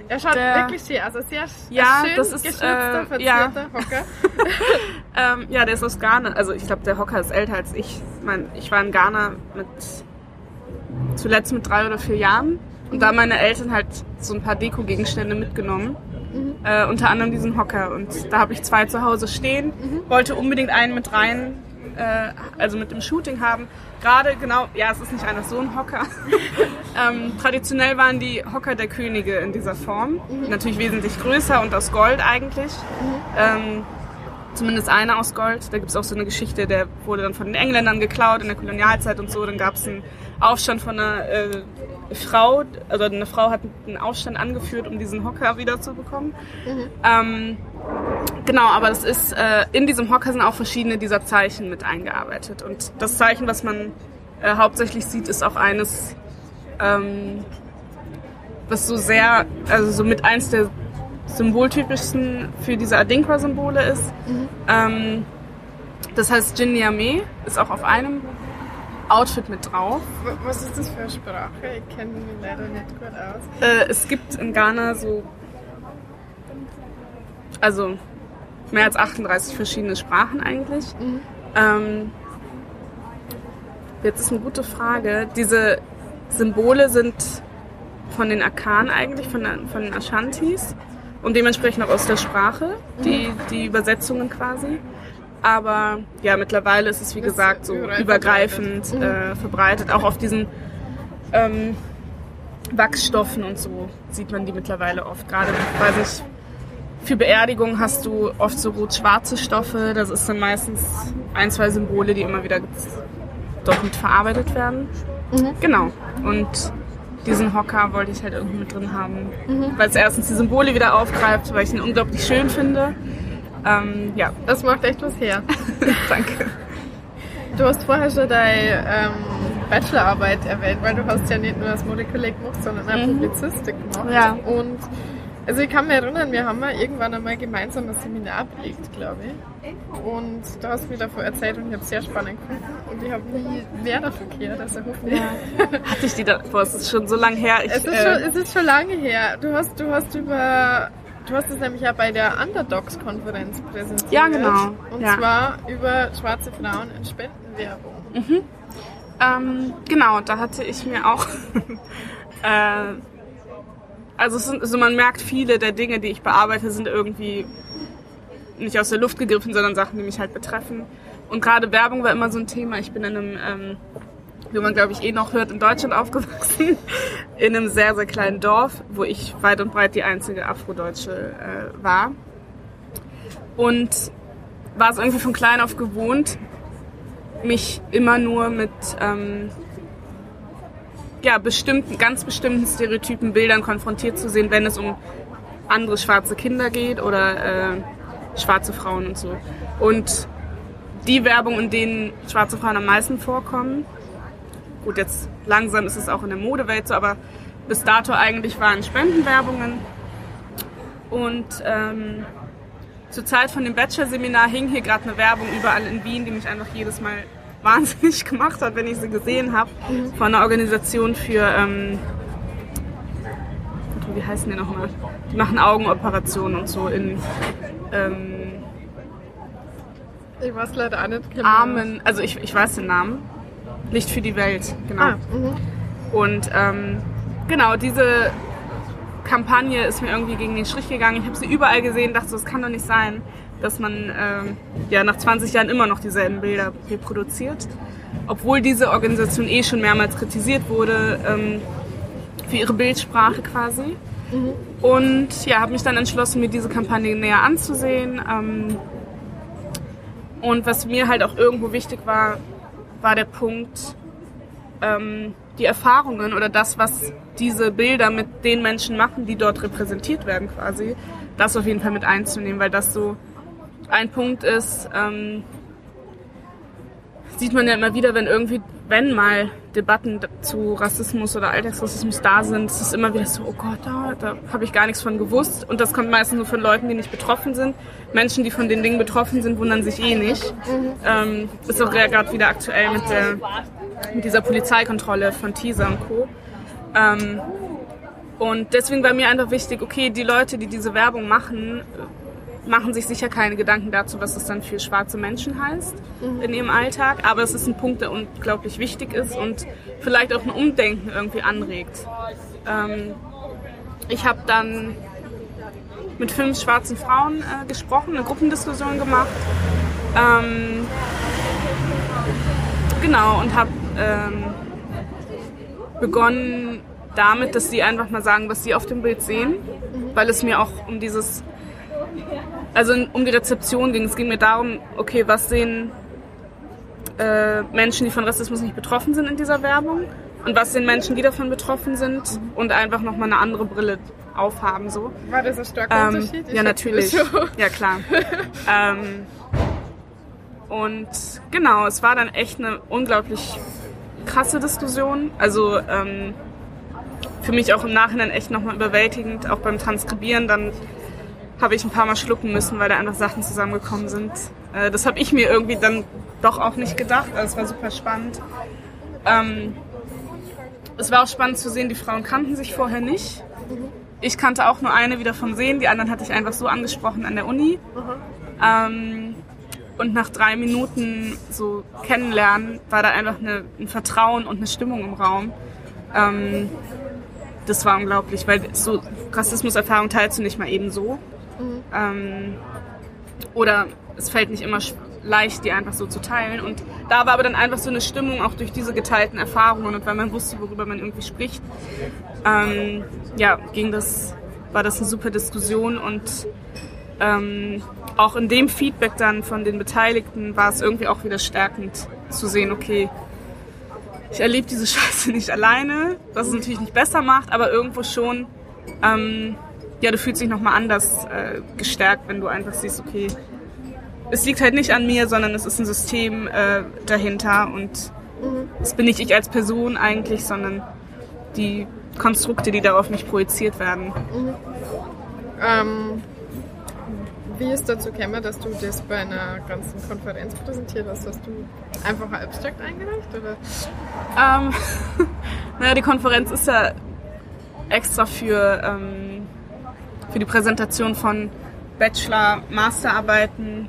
Er schaut Der- wirklich schön aus. Ein sehr Ja, schön das ist, geschnitzter, äh, verzierter Hocker. Ähm, ja, der ist aus Ghana. Also ich glaube, der Hocker ist älter als ich. Ich, mein, ich war in Ghana mit zuletzt mit drei oder vier Jahren. Und da haben meine Eltern halt so ein paar Deko-Gegenstände mitgenommen. Äh, unter anderem diesen Hocker. Und da habe ich zwei zu Hause stehen. Wollte unbedingt einen mit rein, äh, also mit dem Shooting haben. Gerade genau, ja, es ist nicht einfach so ein Hocker. ähm, traditionell waren die Hocker der Könige in dieser Form. Natürlich wesentlich größer und aus Gold eigentlich. Ähm, zumindest einer aus Gold. Da gibt es auch so eine Geschichte, der wurde dann von den Engländern geklaut in der Kolonialzeit und so. Dann gab es einen Aufstand von einer äh, Frau, also eine Frau hat einen Aufstand angeführt, um diesen Hocker wiederzubekommen. Ähm, genau, aber das ist, äh, in diesem Hocker sind auch verschiedene dieser Zeichen mit eingearbeitet. Und das Zeichen, was man äh, hauptsächlich sieht, ist auch eines, ähm, was so sehr, also so mit eins der symboltypischsten für diese Adinkra-Symbole ist. Ähm, das heißt Jinyame ist auch auf einem Outfit mit drauf. Was ist das für eine Sprache? Ich kenne mich leider nicht gut aus. Äh, es gibt in Ghana so, also mehr als 38 verschiedene Sprachen eigentlich. Ähm, jetzt ist eine gute Frage. Diese Symbole sind von den Akan eigentlich, von, der, von den Ashantis und dementsprechend auch aus der Sprache, die, die Übersetzungen quasi. Aber ja, mittlerweile ist es wie Das gesagt so übergreifend verbreitet. äh, verbreitet. Auch auf diesen ähm, Wachsstoffen und so sieht man die mittlerweile oft. Gerade, weiß ich, für Beerdigungen hast du oft so rot-schwarze Stoffe. Das ist dann meistens ein, zwei Symbole, die immer wieder dort mit verarbeitet werden. Genau. Und diesen Hocker wollte ich halt irgendwie mit drin haben. Weil es erstens die Symbole wieder aufgreift, weil ich ihn unglaublich schön finde. Ähm, ja, Das macht echt was her. danke. Du hast vorher schon deine ähm, Bachelorarbeit erwähnt, weil du hast ja nicht nur das Modekolleg gemacht, sondern auch Publizistik gemacht. Ja. Und also ich kann mich erinnern, wir haben mal irgendwann einmal gemeinsam ein Seminar belegt, glaube ich. Und du hast mir davon erzählt und ich habe es sehr spannend gefunden. Und ich habe nie mehr davon gehört, also hoffentlich. Hatte ich die da, boah, es ist schon so lang her. Ich, Es ist, äh, schon, es ist schon lange her. Du hast, du hast über, du hast es nämlich ja bei der Underdogs-Konferenz präsentiert. Ja, genau. Und Ja. zwar über schwarze Frauen in Spendenwerbung. Ähm, genau, da hatte ich mir auch. äh, also, sind, also man merkt, viele der Dinge, die ich bearbeite, sind irgendwie nicht aus der Luft gegriffen, sondern Sachen, die mich halt betreffen. Und gerade Werbung war immer so ein Thema. Ich bin in einem, ähm, wie man glaube ich eh noch hört, in Deutschland aufgewachsen. In einem sehr, sehr kleinen Dorf, wo ich weit und breit die einzige Afrodeutsche äh, war. Und war es irgendwie von klein auf gewohnt, mich immer nur mit ähm, ja, bestimmten, ganz bestimmten Stereotypen Bildern konfrontiert zu sehen, wenn es um andere schwarze Kinder geht oder äh, schwarze Frauen und so. Und die Werbung, in denen schwarze Frauen am meisten vorkommen, gut, jetzt langsam ist es auch in der Modewelt so, aber bis dato eigentlich waren Spendenwerbungen. Und ähm, zur Zeit von dem Bachelor-Seminar hing hier gerade eine Werbung überall in Wien, die mich einfach jedes Mal wahnsinnig gemacht hat, wenn ich sie gesehen habe, mhm. von einer Organisation für, ähm, wie heißen die nochmal? Die machen Augenoperationen und so in ähm, ich weiß leider auch nicht. Genau. Armen, also ich, ich weiß den Namen. Licht für die Welt, genau. Ah, mhm. und ähm, genau, diese Kampagne ist mir irgendwie gegen den Strich gegangen. Ich habe sie überall gesehen, dachte so, es kann doch nicht sein, dass man ähm, ja nach 20 Jahren immer noch dieselben Bilder reproduziert. Obwohl diese Organisation eh schon mehrmals kritisiert wurde ähm, für ihre Bildsprache quasi. Mhm. Und ja, habe mich dann entschlossen, mir diese Kampagne näher anzusehen. Ähm, und was mir halt auch irgendwo wichtig war, war der Punkt, ähm, die Erfahrungen oder das, was diese Bilder mit den Menschen machen, die dort repräsentiert werden quasi, das auf jeden Fall mit einzunehmen, weil das so ein Punkt ist, ähm, sieht man ja immer wieder, wenn irgendwie, wenn mal Debatten zu Rassismus oder Alltagsrassismus da sind, ist es immer wieder so, oh Gott, da, da habe ich gar nichts von gewusst. Und das kommt meistens nur von Leuten, die nicht betroffen sind. Menschen, die von den Dingen betroffen sind, wundern sich eh nicht. Ähm, ist auch gerade wieder aktuell mit, der, mit dieser Polizeikontrolle von Teaser und Co. Ähm, und deswegen war mir einfach wichtig, okay, die Leute, die diese Werbung machen, machen sich sicher keine Gedanken dazu, was es dann für schwarze Menschen heißt mhm. in ihrem Alltag. Aber es ist ein Punkt, der unglaublich wichtig ist und vielleicht auch ein Umdenken irgendwie anregt. Ähm, ich habe dann mit fünf schwarzen Frauen äh, gesprochen, eine Gruppendiskussion gemacht. Ähm, genau, und habe ähm, begonnen damit, dass sie einfach mal sagen, was sie auf dem Bild sehen, weil es mir auch um dieses also um die Rezeption ging es. ging mir darum, okay, was sehen äh, Menschen, die von Rassismus nicht betroffen sind in dieser Werbung und was sehen Menschen, die davon betroffen sind und einfach nochmal eine andere Brille aufhaben. So. War das ein starker ähm, Unterschied? Ich ja, natürlich. So. Ja, klar. ähm, und genau, es war dann echt eine unglaublich krasse Diskussion. Also ähm, für mich auch im Nachhinein echt nochmal überwältigend, auch beim Transkribieren dann habe ich ein paar Mal schlucken müssen, weil da einfach Sachen zusammengekommen sind. Äh, das habe ich mir irgendwie dann doch auch nicht gedacht. Also es war super spannend. Ähm, es war auch spannend zu sehen, die Frauen kannten sich vorher nicht. Ich kannte auch nur eine wieder vom Sehen, die anderen hatte ich einfach so angesprochen an der Uni. Ähm, und nach drei Minuten so kennenlernen war da einfach eine, ein Vertrauen und eine Stimmung im Raum. Ähm, das war unglaublich, weil so Rassismuserfahrung teilst du nicht mal eben so. Ähm, oder es fällt nicht immer leicht, die einfach so zu teilen. Und da war aber dann einfach so eine Stimmung, auch durch diese geteilten Erfahrungen und weil man wusste, worüber man irgendwie spricht, ähm, ja, ging das, war das eine super Diskussion und ähm, auch in dem Feedback dann von den Beteiligten war es irgendwie auch wieder stärkend zu sehen, okay, ich erlebe diese Scheiße nicht alleine, was es natürlich nicht besser macht, aber irgendwo schon, ähm, ja, du fühlst dich nochmal anders äh, gestärkt, wenn du einfach siehst, okay, es liegt halt nicht an mir, sondern es ist ein System äh, dahinter und mhm. es bin nicht ich als Person eigentlich, sondern die Konstrukte, die darauf nicht projiziert werden. Mhm. Ähm, wie ist dazu gekommen, dass du das bei einer ganzen Konferenz präsentiert hast? Hast du einfach ein Abstract eingereicht? Oder? Ähm, naja, die Konferenz ist ja extra für ähm, für die Präsentation von Bachelor, Masterarbeiten,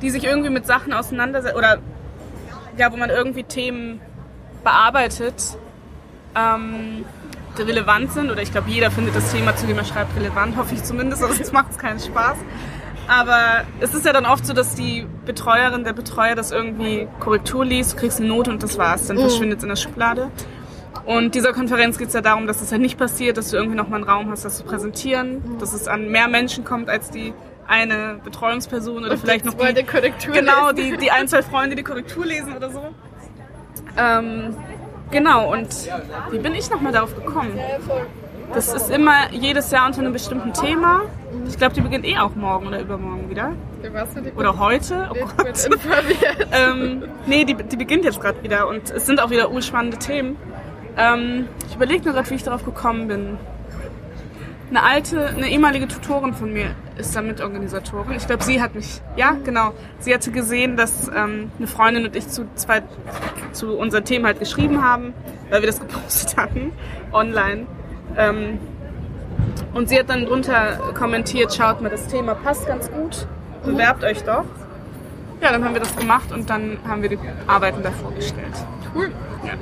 die sich irgendwie mit Sachen auseinandersetzen oder ja, wo man irgendwie Themen bearbeitet, ähm, die relevant sind. Oder ich glaube, jeder findet das Thema, zu dem er schreibt, relevant, hoffe ich zumindest, sonst macht es keinen Spaß. Aber es ist ja dann oft so, dass die Betreuerin, der Betreuer das irgendwie Korrektur liest, du kriegst eine Note und das war's, dann mhm. verschwindet es in der Schublade. Und dieser Konferenz geht es ja darum, dass es halt nicht passiert, dass du irgendwie nochmal einen Raum hast, das zu präsentieren, mhm. dass es an mehr Menschen kommt als die eine Betreuungsperson oder und vielleicht noch die, Korrektur genau die die ein zwei Freunde die Korrektur lesen oder so. Ähm, genau und wie bin ich nochmal darauf gekommen? Das ist immer jedes Jahr unter einem bestimmten Thema Ich glaube, die beginnt eh auch morgen oder übermorgen wieder. Oder heute. Oh Gott. ähm, nee, die, die beginnt jetzt gerade wieder und es sind auch wieder urspannende Themen. Ähm, ich überlege nur gerade, wie ich darauf gekommen bin. Eine alte, eine ehemalige Tutorin von mir ist da Mitorganisatorin. Ich glaube, sie hat mich, ja, genau. Sie hatte gesehen, dass ähm, eine Freundin und ich zu, zwei, zu unseren Themen halt geschrieben haben, weil wir das gepostet hatten, online. Ähm, und sie hat dann drunter kommentiert, schaut mal, das Thema passt ganz gut, bewerbt euch doch. Ja, dann haben wir das gemacht und dann haben wir die Arbeiten da vorgestellt. Cool. Ja.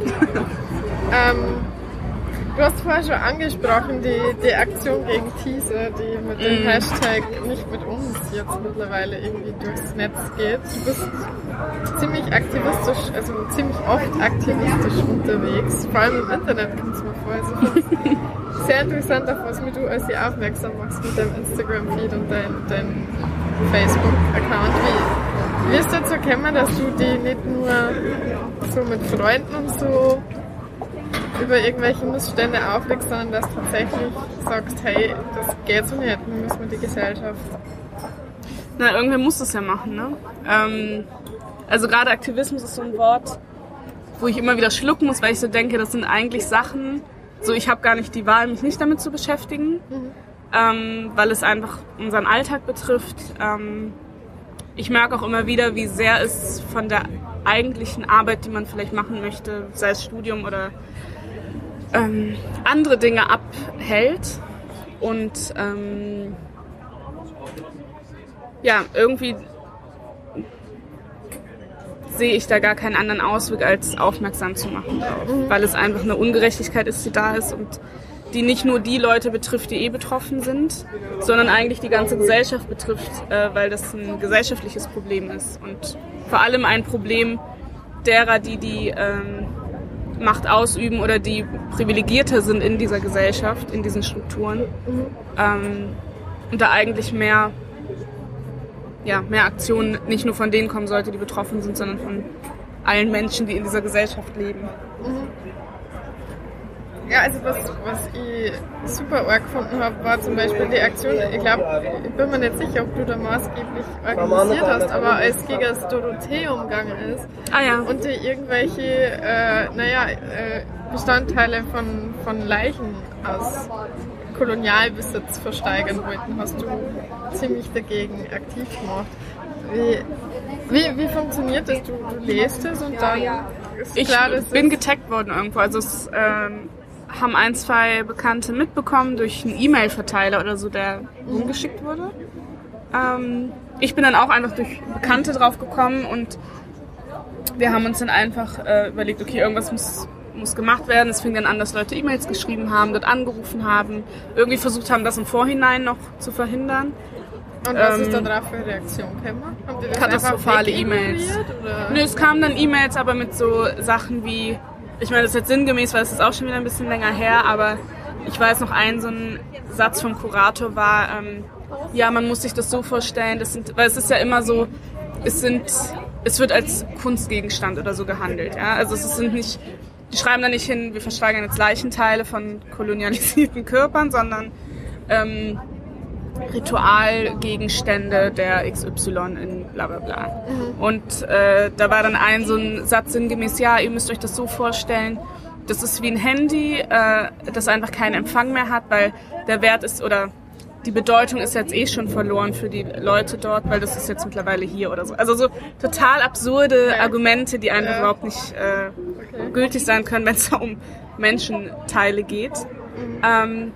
ähm, Du hast vorher schon angesprochen, die, die Aktion gegen Teaser, die mit dem mm. Hashtag nicht mit uns jetzt mittlerweile irgendwie durchs Netz geht. Du bist ziemlich aktivistisch, also ziemlich oft aktivistisch unterwegs, vor allem im Internet kommt es mir vor. Also sehr interessant, auf was mir du als sie aufmerksam machst mit deinem Instagram-Feed und deinem dein Facebook-Account. Wie, wie ist dazu gekommen, dass du die nicht nur so mit Freunden und so über irgendwelche Missstände aufregst, sondern dass du tatsächlich sagst, hey, das geht so nicht, wir müssen mit die Gesellschaft. Na, irgendwer muss das ja machen, ne? Ähm, also gerade Aktivismus ist so ein Wort, wo ich immer wieder schlucken muss, weil ich so denke, das sind eigentlich Sachen, so ich habe gar nicht die Wahl, mich nicht damit zu beschäftigen, mhm. ähm, weil es einfach unseren Alltag betrifft. Ähm, ich merke auch immer wieder, wie sehr es von der eigentlichen Arbeit, die man vielleicht machen möchte, sei es Studium oder ähm, andere Dinge abhält. Und ähm, ja, irgendwie sehe ich da gar keinen anderen Ausweg, als aufmerksam zu machen drauf. Mhm. Weil es einfach eine Ungerechtigkeit ist, die da ist und die nicht nur die Leute betrifft, die eh betroffen sind, sondern eigentlich die ganze Gesellschaft betrifft, äh, weil das ein gesellschaftliches Problem ist. Und vor allem ein Problem derer, die die ähm, Macht ausüben oder die privilegierter sind in dieser Gesellschaft, in diesen Strukturen. Mhm. Ähm, und da eigentlich mehr, ja, mehr Aktionen nicht nur von denen kommen sollte, die betroffen sind, sondern von allen Menschen, die in dieser Gesellschaft leben. Ja, also was, was ich super arg gefunden habe, war zum Beispiel die Aktion, ich glaube, ich bin mir nicht sicher, ob du da maßgeblich organisiert hast, aber als gegen das Dorotheum gegangen ist ah, ja. und die irgendwelche, äh, naja, äh, Bestandteile von, von Leichen aus Kolonialbesitz versteigern wollten, hast du ziemlich dagegen aktiv gemacht. Wie, wie, wie funktioniert das? Du, du lest es und dann ist klar, Ich bin getaggt worden irgendwo. Also es ähm, haben ein, zwei Bekannte mitbekommen durch einen E-Mail-Verteiler oder so, der rumgeschickt wurde. Ähm, ich bin dann auch einfach durch Bekannte drauf gekommen und wir haben uns dann einfach äh, überlegt, okay, irgendwas muss, muss gemacht werden. Es fing dann an, dass Leute E-Mails geschrieben haben, dort angerufen haben, irgendwie versucht haben, das im Vorhinein noch zu verhindern. Und was ähm, ist da drauf für Reaktion gekommen? Katastrophale E-Mails. Nö, es kamen dann E-Mails, aber mit so Sachen wie, ich meine, das ist jetzt sinngemäß, weil es ist auch schon wieder ein bisschen länger her, aber ich weiß noch, ein so ein Satz vom Kurator war, ähm, ja, man muss sich das so vorstellen, das sind, weil es ist ja immer so, es sind, es wird als Kunstgegenstand oder so gehandelt, ja, also es sind nicht, die schreiben da nicht hin, wir verschweigern jetzt Leichenteile von kolonialisierten Körpern, sondern ähm, Ritualgegenstände der XY in bla bla bla. Mhm. Und äh, da war dann ein so ein Satz sinngemäß, ja, ihr müsst euch das so vorstellen, das ist wie ein Handy, äh, das einfach keinen Empfang mehr hat, weil der Wert ist oder die Bedeutung ist jetzt eh schon verloren für die Leute dort, weil das ist jetzt mittlerweile hier oder so. Also so total absurde okay. Argumente, die einfach überhaupt nicht äh, okay. gültig sein können, wenn es um Menschenteile geht. Mhm. Ähm,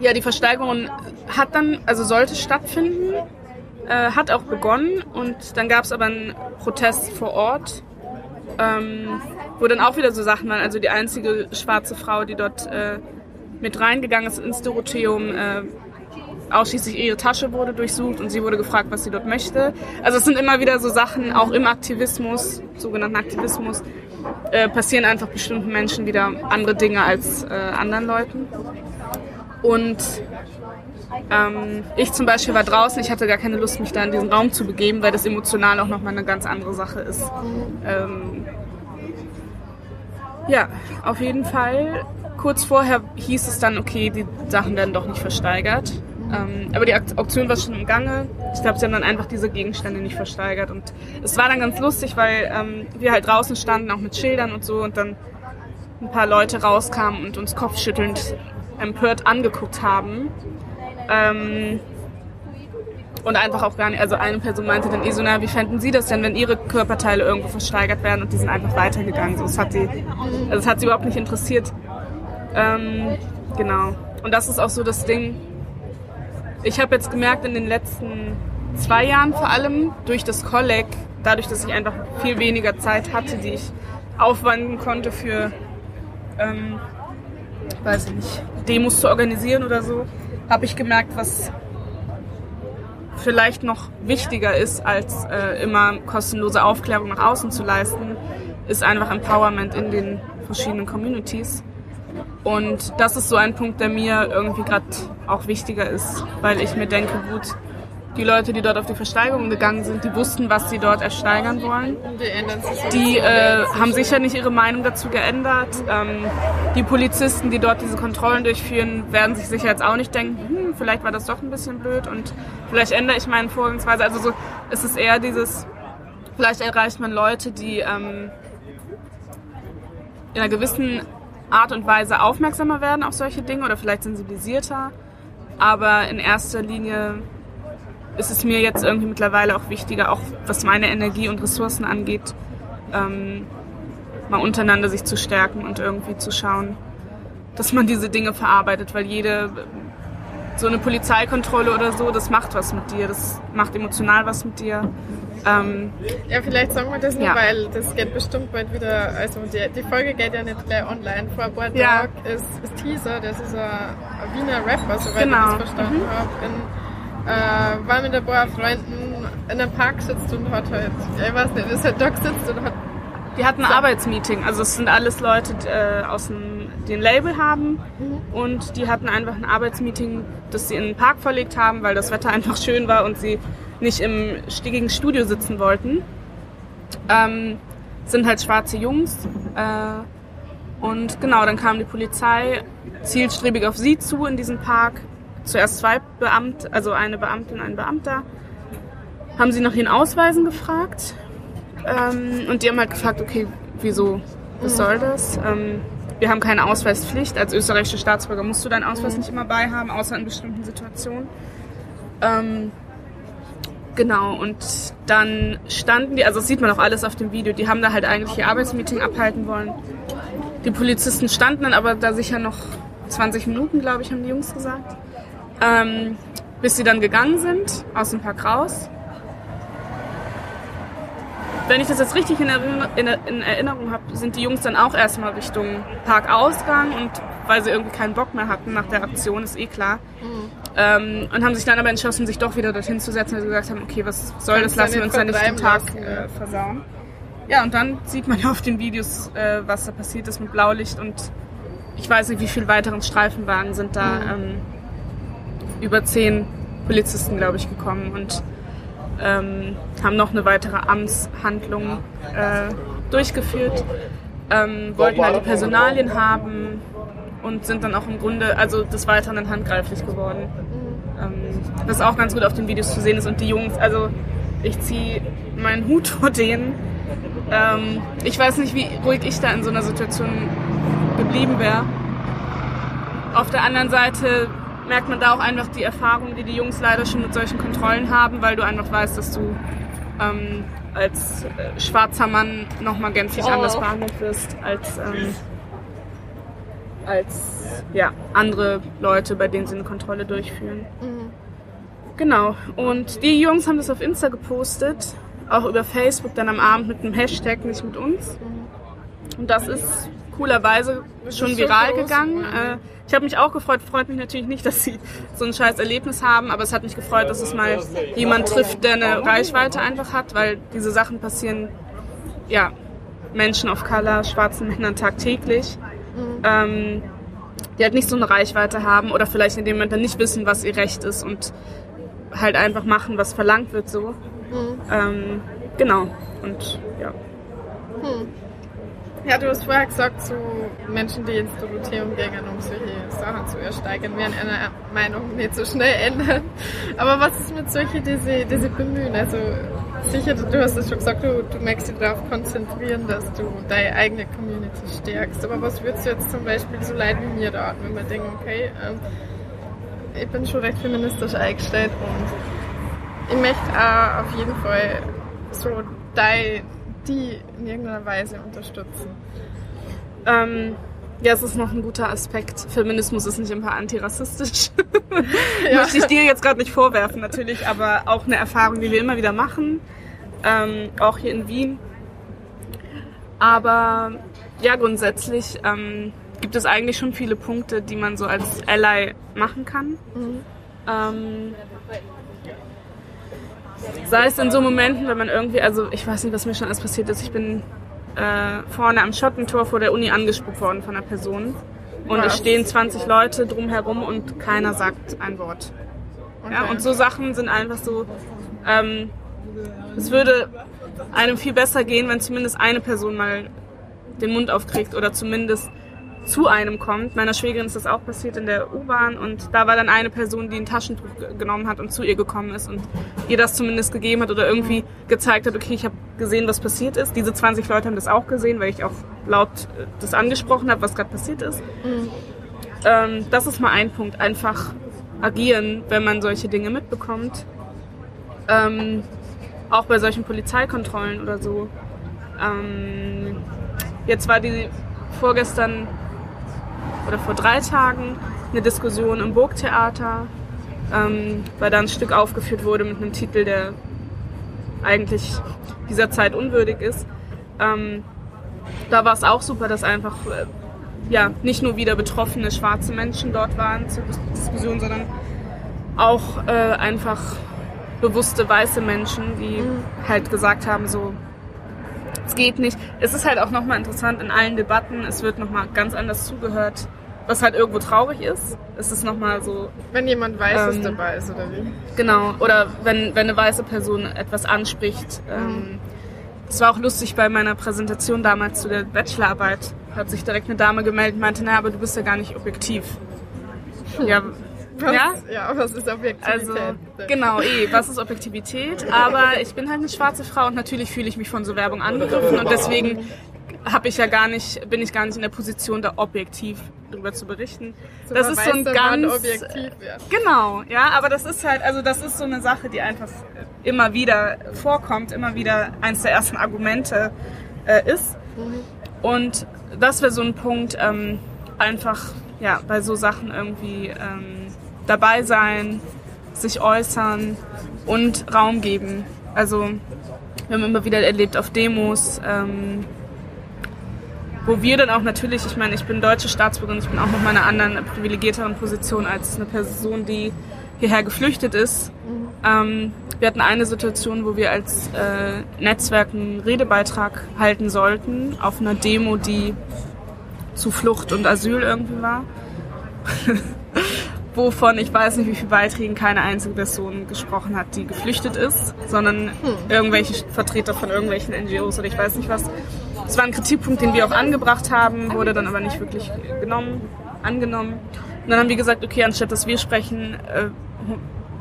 ja, die Versteigerung hat dann, also sollte stattfinden, äh, hat auch begonnen und dann gab es aber einen Protest vor Ort, ähm, wo dann auch wieder so Sachen waren. Also die einzige schwarze Frau, die dort äh, mit reingegangen ist ins Dorotheum, äh, ausschließlich ihre Tasche wurde durchsucht und sie wurde gefragt, was sie dort möchte. Also es sind immer wieder so Sachen, auch im Aktivismus, sogenannten Aktivismus, äh, passieren einfach bestimmten Menschen wieder andere Dinge als äh, anderen Leuten. Und ähm, ich zum Beispiel war draußen, ich hatte gar keine Lust, mich da in diesen Raum zu begeben, weil das emotional auch nochmal eine ganz andere Sache ist. Ähm, ja, auf jeden Fall. Kurz vorher hieß es dann, okay, die Sachen werden doch nicht versteigert. Ähm, aber die Auktion war schon im Gange. Ich glaube, sie haben dann einfach diese Gegenstände nicht versteigert. Und es war dann ganz lustig, weil ähm, wir halt draußen standen, auch mit Schildern und so, und dann ein paar Leute rauskamen und uns kopfschüttelnd empört angeguckt haben. Ähm, und einfach auch gar nicht, also eine Person meinte dann eh so, na, wie fänden Sie das denn, wenn Ihre Körperteile irgendwo versteigert werden und die sind einfach weitergegangen. So, das hat sie, also das hat sie überhaupt nicht interessiert. Ähm, genau. Und das ist auch so das Ding. Ich habe jetzt gemerkt in den letzten zwei Jahren vor allem durch das Kolleg, dadurch, dass ich einfach viel weniger Zeit hatte, die ich aufwenden konnte für, ähm, weiß ich nicht, Demos zu organisieren oder so, habe ich gemerkt, was vielleicht noch wichtiger ist, als äh, immer kostenlose Aufklärung nach außen zu leisten, ist einfach Empowerment in den verschiedenen Communities. Und das ist so ein Punkt, der mir irgendwie gerade auch wichtiger ist, weil ich mir denke, gut, die Leute, die dort auf die Versteigerung gegangen sind, die wussten, was sie dort ersteigern wollen. Die äh, haben sicher nicht ihre Meinung dazu geändert. Ähm, die Polizisten, die dort diese Kontrollen durchführen, werden sich sicher jetzt auch nicht denken, hm, vielleicht war das doch ein bisschen blöd und vielleicht ändere ich meine Vorgangsweise. Also so, es ist eher dieses, vielleicht erreicht man Leute, die ähm, in einer gewissen Art und Weise aufmerksamer werden auf solche Dinge oder vielleicht sensibilisierter. Aber in erster Linie ist es mir jetzt irgendwie mittlerweile auch wichtiger, auch was meine Energie und Ressourcen angeht, ähm, mal untereinander sich zu stärken und irgendwie zu schauen, dass man diese Dinge verarbeitet, weil jede so eine Polizeikontrolle oder so, das macht was mit dir, das macht emotional was mit dir. Ähm, ja, vielleicht sagen wir das nur, ja. weil das geht bestimmt bald wieder, also die, die Folge geht ja nicht gleich online. Vor Tagen ja. ist, ist Teaser, das ist ein, ein Wiener Rapper, soweit genau. ich das verstanden mhm. habe, äh, war mit ein paar Freunden in einem Park sitzt und hat halt, ich weiß nicht, ist halt da sitzt und hat die hatten ein so. Arbeitsmeeting. Also es sind alles Leute, die, äh, aus dem den Label haben mhm. und die hatten einfach ein Arbeitsmeeting, das sie in den Park verlegt haben, weil das Wetter einfach schön war und sie nicht im stickigen Studio sitzen wollten. Ähm, sind halt schwarze Jungs. Äh, und genau, dann kam die Polizei zielstrebig auf sie zu in diesem Park. Zuerst zwei Beamte, also eine Beamtin, ein Beamter. Haben sie nach ihren Ausweisen gefragt. Ähm, und die haben halt gefragt, okay, wieso, was mhm. soll das? Ähm, wir haben keine Ausweispflicht. Als österreichischer Staatsbürger musst du deinen Ausweis mhm. nicht immer bei haben, außer in bestimmten Situationen. Ähm, genau, und dann standen die, also das sieht man auch alles auf dem Video, die haben da halt eigentlich ihr Arbeitsmeeting abhalten wollen. Die Polizisten standen dann aber da sicher noch 20 Minuten, glaube ich, haben die Jungs gesagt. Ähm, bis sie dann gegangen sind, aus dem Park raus wenn ich das jetzt richtig in, in Erinnerung habe, sind die Jungs dann auch erstmal Richtung Parkausgang und weil sie irgendwie keinen Bock mehr hatten nach der Aktion, ist eh klar. Mhm. Ähm, und haben sich dann aber entschlossen, sich doch wieder dorthin zu setzen, weil sie gesagt haben, okay, was soll das, lassen wir uns dann nicht den Tag äh, versauen. Ja, und dann sieht man ja auf den Videos, äh, was da passiert ist mit Blaulicht und ich weiß nicht, wie viele weiteren Streifenwagen sind da mhm. ähm, über zehn Polizisten, glaube ich, gekommen und ähm, haben noch eine weitere Amtshandlung äh, durchgeführt, ähm, wollten halt die Personalien haben und sind dann auch im Grunde, also des Weiteren handgreiflich geworden. Ähm, was auch ganz gut auf den Videos zu sehen ist und die Jungs, also ich ziehe meinen Hut vor denen. Ähm, ich weiß nicht, wie ruhig ich da in so einer Situation geblieben wäre. Auf der anderen Seite merkt man da auch einfach die Erfahrung, die die Jungs leider schon mit solchen Kontrollen haben, weil du einfach weißt, dass du ähm, als äh, schwarzer Mann nochmal gänzlich oh. anders behandelt wirst als, ähm, als ja, andere Leute, bei denen sie eine Kontrolle durchführen. Mhm. Genau. Und die Jungs haben das auf Insta gepostet, auch über Facebook dann am Abend mit einem Hashtag, nicht mit uns. Mhm. Und das ist coolerweise schon viral gegangen. Äh, ich habe mich auch gefreut, freut mich natürlich nicht, dass sie so ein scheiß Erlebnis haben, aber es hat mich gefreut, dass es mal jemand trifft, der eine Reichweite einfach hat, weil diese Sachen passieren, ja, Menschen of Color, schwarzen Männern tagtäglich, mhm. ähm, die halt nicht so eine Reichweite haben oder vielleicht in dem Moment dann nicht wissen, was ihr Recht ist und halt einfach machen, was verlangt wird so. Mhm. Ähm, genau. Und ja. Hm. Ja, du hast vorher gesagt, so Menschen, die ins Dorotheum gehen, um solche Sachen zu ersteigern, werden ihre Meinung nicht so schnell ändern. Aber was ist mit solchen, die sich, die sich bemühen? Also sicher, du hast es schon gesagt, du, du möchtest dich darauf konzentrieren, dass du deine eigene Community stärkst. Aber was würdest du jetzt zum Beispiel so leid wie mir raten, wenn man denkt, okay, ähm, ich bin schon recht feministisch eingestellt und ich möchte auch auf jeden Fall so deine die in irgendeiner Weise unterstützen. Ähm, ja, es ist noch ein guter Aspekt. Feminismus ist nicht immer antirassistisch. ja. Möchte ich dir jetzt gerade nicht vorwerfen, natürlich, aber auch eine Erfahrung, die wir immer wieder machen. Ähm, auch hier in Wien. Aber ja, grundsätzlich ähm, gibt es eigentlich schon viele Punkte, die man so als Ally machen kann. Mhm. Ähm, Sei es in so Momenten, wenn man irgendwie, also ich weiß nicht, was mir schon alles passiert ist. Ich bin äh, vorne am Schottentor vor der Uni angespuckt worden von einer Person. Und was? es stehen 20 Leute drumherum und keiner sagt ein Wort. Okay. Ja, und so Sachen sind einfach so, ähm, es würde einem viel besser gehen, wenn zumindest eine Person mal den Mund aufkriegt oder zumindest zu einem kommt. Meiner Schwägerin ist das auch passiert in der U-Bahn und da war dann eine Person, die ein Taschentuch genommen hat und zu ihr gekommen ist und ihr das zumindest gegeben hat oder irgendwie gezeigt hat, okay, ich habe gesehen, was passiert ist. Diese 20 Leute haben das auch gesehen, weil ich auch laut äh, das angesprochen habe, was gerade passiert ist. Mhm. Ähm, das ist mal ein Punkt, einfach agieren, wenn man solche Dinge mitbekommt. Ähm, auch bei solchen Polizeikontrollen oder so. Ähm, jetzt war die vorgestern oder vor drei Tagen eine Diskussion im Burgtheater, ähm, weil da ein Stück aufgeführt wurde mit einem Titel, der eigentlich dieser Zeit unwürdig ist. Ähm, da war es auch super, dass einfach äh, ja, nicht nur wieder betroffene schwarze Menschen dort waren zur Diskussion, sondern auch äh, einfach bewusste weiße Menschen, die mhm. halt gesagt haben, so es geht nicht. Es ist halt auch nochmal interessant in allen Debatten, es wird nochmal ganz anders zugehört, was halt irgendwo traurig ist. Es ist nochmal so. Wenn jemand Weißes ähm, dabei ist, oder wie? Genau, oder wenn, wenn eine weiße Person etwas anspricht. Ähm, es war auch lustig bei meiner Präsentation damals zu der Bachelorarbeit. Hat sich direkt eine Dame gemeldet und meinte, naja, aber du bist ja gar nicht objektiv. Ja, was, ja? ja, was ist Objektivität? Also, genau, eh, was ist Objektivität? Aber ich bin halt eine schwarze Frau und natürlich fühle ich mich von so Werbung angegriffen und deswegen habe ich ja gar nicht, bin ich gar nicht in der Position, da objektiv darüber zu berichten. So das ist so ein ganz objektiv ja. genau, ja, aber das ist halt, also das ist so eine Sache, die einfach immer wieder vorkommt, immer wieder eins der ersten Argumente äh, ist. Mhm. Und das wäre so ein Punkt, ähm, einfach ja bei so Sachen irgendwie ähm, dabei sein, sich äußern und Raum geben. Also wir haben immer wieder erlebt auf Demos, ähm, wo wir dann auch natürlich, ich meine, ich bin deutsche Staatsbürgerin, ich bin auch noch in einer anderen privilegierteren Position als eine Person, die hierher geflüchtet ist. Ähm, wir hatten eine Situation, wo wir als äh, Netzwerk einen Redebeitrag halten sollten auf einer Demo, die zu Flucht und Asyl irgendwie war. wovon ich weiß nicht, wie viele Beiträgen keine einzige Person gesprochen hat, die geflüchtet ist, sondern hm. irgendwelche Vertreter von irgendwelchen NGOs oder ich weiß nicht was. Es war ein Kritikpunkt, den wir auch angebracht haben, wurde dann aber nicht wirklich genommen, angenommen. Und dann haben wir gesagt, okay, anstatt dass wir sprechen, äh,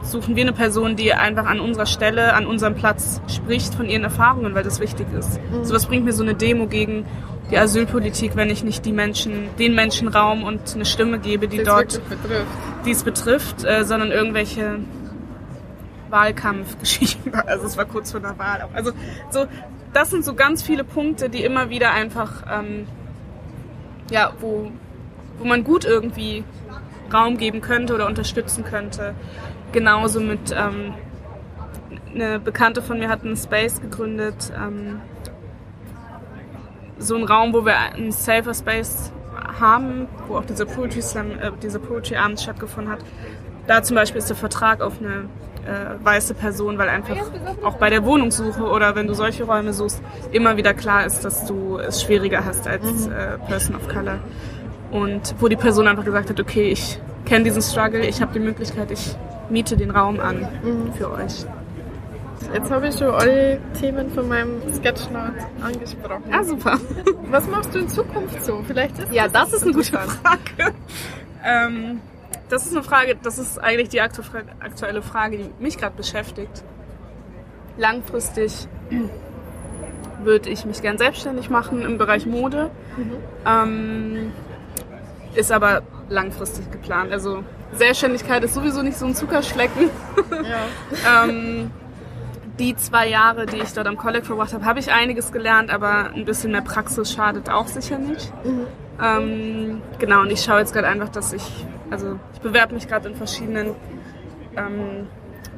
suchen wir eine Person, die einfach an unserer Stelle, an unserem Platz spricht von ihren Erfahrungen, weil das wichtig ist. Mhm. So was bringt mir so eine Demo gegen die Asylpolitik, wenn ich nicht die Menschen, den Menschen Raum und eine Stimme gebe, die dort, die es betrifft, äh, sondern irgendwelche Wahlkampfgeschichten. Also es war kurz vor der Wahl. Also so, das sind so ganz viele Punkte, die immer wieder einfach, ähm, ja, wo, wo man gut irgendwie Raum geben könnte oder unterstützen könnte. Genauso mit ähm, eine Bekannte von mir hat einen Space gegründet. Ähm, so ein Raum, wo wir einen Safer Space haben, wo auch dieser Poetry Slam, äh, dieser Poetry Abend stattgefunden hat. Da zum Beispiel ist der Vertrag auf eine äh, weiße Person, weil einfach auch bei der Wohnungssuche oder wenn du solche Räume suchst, immer wieder klar ist, dass du es schwieriger hast als mhm. äh, Person of Color. Und wo die Person einfach gesagt hat, okay, ich kenne diesen Struggle, ich habe die Möglichkeit, ich miete den Raum an mhm. für euch. Jetzt habe ich schon alle Themen von meinem Sketchnote angesprochen. Ah, super. Was machst du in Zukunft so? Vielleicht ist Ja, das ist eine gute. Frage. Ähm, das ist eine Frage, das ist eigentlich die aktu- aktuelle Frage, die mich gerade beschäftigt. Langfristig würde ich mich gern selbstständig machen im Bereich Mode. Ähm, ist aber langfristig geplant. Also Selbstständigkeit ist sowieso nicht so ein Zuckerschlecken. Ja. ähm, die zwei Jahre, die ich dort am College verbracht habe, habe ich einiges gelernt, aber ein bisschen mehr Praxis schadet auch sicher nicht. Ähm, genau, und ich schaue jetzt gerade einfach, dass ich, also ich bewerbe mich gerade in verschiedenen ähm,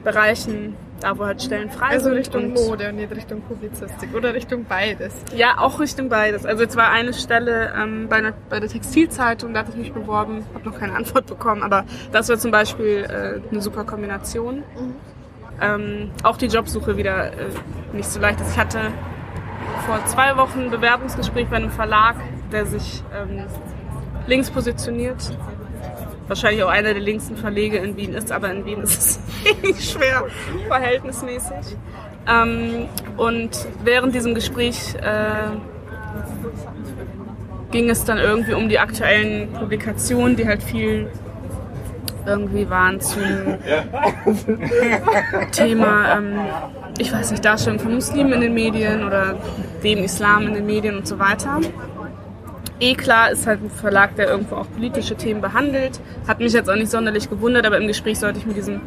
Bereichen, da wo halt Stellen frei Also sind. Richtung und- Mode und nicht Richtung Publizistik oder Richtung beides. Ja, auch Richtung beides. Also jetzt war eine Stelle ähm, bei, einer, bei der Textilzeitung, da hatte ich mich beworben, habe noch keine Antwort bekommen, aber das wäre zum Beispiel äh, eine super Kombination. Ähm, auch die Jobsuche wieder äh, nicht so leicht ist. Ich hatte vor zwei Wochen ein Bewerbungsgespräch bei einem Verlag, der sich ähm, links positioniert. Wahrscheinlich auch einer der linksten Verlege in Wien ist, aber in Wien ist es wenig schwer, verhältnismäßig. Ähm, und während diesem Gespräch äh, ging es dann irgendwie um die aktuellen Publikationen, die halt viel irgendwie waren zum Thema, ähm, ich weiß nicht, Darstellung von Muslimen in den Medien oder dem Islam in den Medien und so weiter. Eh klar ist halt ein Verlag, der irgendwo auch politische Themen behandelt. Hat mich jetzt auch nicht sonderlich gewundert, aber im Gespräch sollte ich mir diesen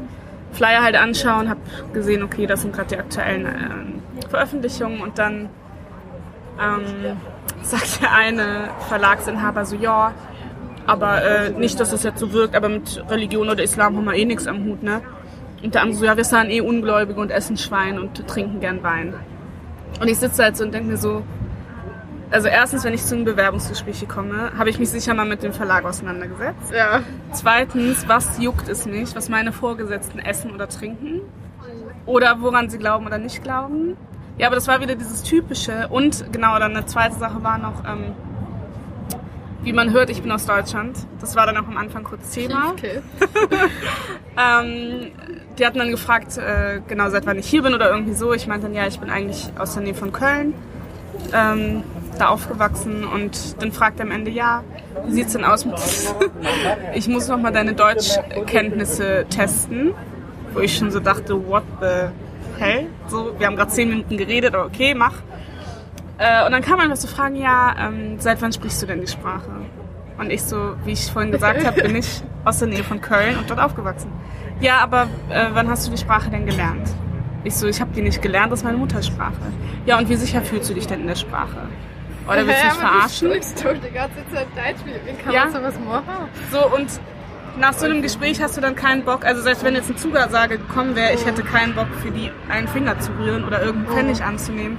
Flyer halt anschauen, habe gesehen, okay, das sind gerade die aktuellen ähm, Veröffentlichungen und dann ähm, sagt der eine Verlagsinhaber so, ja, aber äh, nicht, dass es jetzt so wirkt, aber mit Religion oder Islam haben wir eh nichts am Hut, ne? Und der andere so, ja, wir sind eh Ungläubige und essen Schwein und trinken gern Wein. Und ich sitze halt so und denke mir so, also erstens, wenn ich zu einem Bewerbungsgespräch komme, habe ich mich sicher mal mit dem Verlag auseinandergesetzt. Ja. Zweitens, was juckt es mich, was meine Vorgesetzten essen oder trinken? Oder woran sie glauben oder nicht glauben? Ja, aber das war wieder dieses Typische. Und genau, dann eine zweite Sache war noch, ähm, wie man hört, ich bin aus Deutschland. Das war dann auch am Anfang kurz Thema. Okay. Ähm, die hatten dann gefragt, äh, genau seit wann ich hier bin oder irgendwie so. Ich meinte dann, ja, ich bin eigentlich aus der Nähe von Köln, ähm, da aufgewachsen. Und dann fragt er am Ende, ja, wie sieht's denn aus mit... ich muss noch mal deine Deutschkenntnisse testen. Wo ich schon so dachte, what the hell? So, wir haben gerade zehn Minuten geredet, aber okay, mach. Äh, und dann kam einfach so fragen, ja, ähm, seit wann sprichst du denn die Sprache? Und ich so, wie ich vorhin gesagt habe, bin ich aus der Nähe von Köln und dort aufgewachsen. Ja, aber äh, wann hast du die Sprache denn gelernt? Ich so, ich habe die nicht gelernt, das ist meine Muttersprache. Ja, und wie sicher fühlst du dich denn in der Sprache? Oder willst du mich verarschen? Sprichst doch die ganze Zeit Deutsch. Wie, kann Ja. man sowas machen? So, und nach so einem Gespräch hast du dann keinen Bock, also selbst wenn jetzt eine Zusage gekommen wäre, ich hätte keinen Bock für die einen Finger zu rühren oder irgendeinen Pfennig anzunehmen.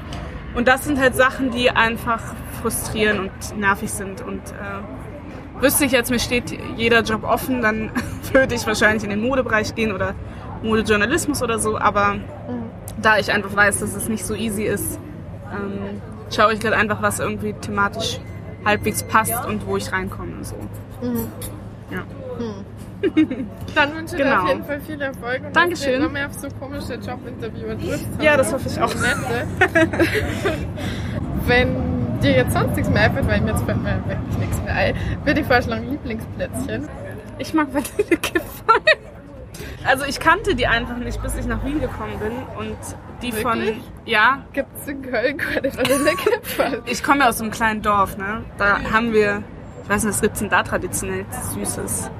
Und das sind halt Sachen, die einfach frustrieren und nervig sind. Und äh, wüsste ich jetzt, mir steht jeder Job offen, dann würde ich wahrscheinlich in den Modebereich gehen oder Modejournalismus oder so. Aber da ich einfach weiß, dass es nicht so easy ist, ähm, schaue ich gerade einfach, was irgendwie thematisch halbwegs passt und wo ich reinkomme. So. Ja. Dann wünsche ich dir Genau. auf jeden Fall viel Erfolg und Dankeschön. dass du noch mehr auf so komische Jobinterviewer triffst. Ja, das hoffe ich auch. Wenn dir jetzt sonst nichts mehr einfällt, weil mir jetzt fällt mir wirklich nichts mehr ein, würde ich vorschlagen Lieblingsplätzchen. Ich mag Vanillekipferl. Also ich kannte die einfach nicht, bis ich nach Wien gekommen bin. Und die von... Wirklich? Ja, Gibt es in Köln keine Vanillekipferl? ich komme ja aus einem kleinen Dorf, ne? Da haben wir... Ich weiß nicht, was gibt's denn da traditionell Süßes?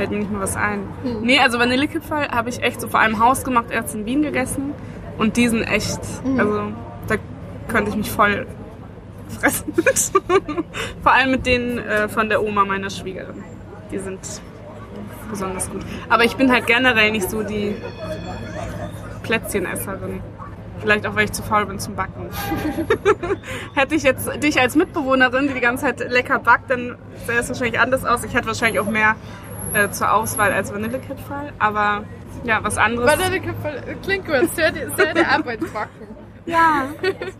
Fällt mir nicht mal was ein. Nee, also Vanillekipferl habe ich echt so vor allem hausgemacht erst in Wien gegessen. Und die sind echt... Also da könnte ich mich voll fressen mit. vor allem mit denen äh, von der Oma meiner Schwiegerin. Die sind besonders gut. Aber ich bin halt generell nicht so die Plätzchenesserin. Vielleicht auch, weil ich zu faul bin zum Backen. Hätte ich jetzt dich als Mitbewohnerin, die die ganze Zeit lecker backt, dann sähe es wahrscheinlich anders aus. Ich hätte wahrscheinlich auch mehr äh, zur Auswahl als Vanillekipferl. Aber ja, was anderes. Vanillekipferl klingt gut, sehr sehr die Arbeit backen. Ja,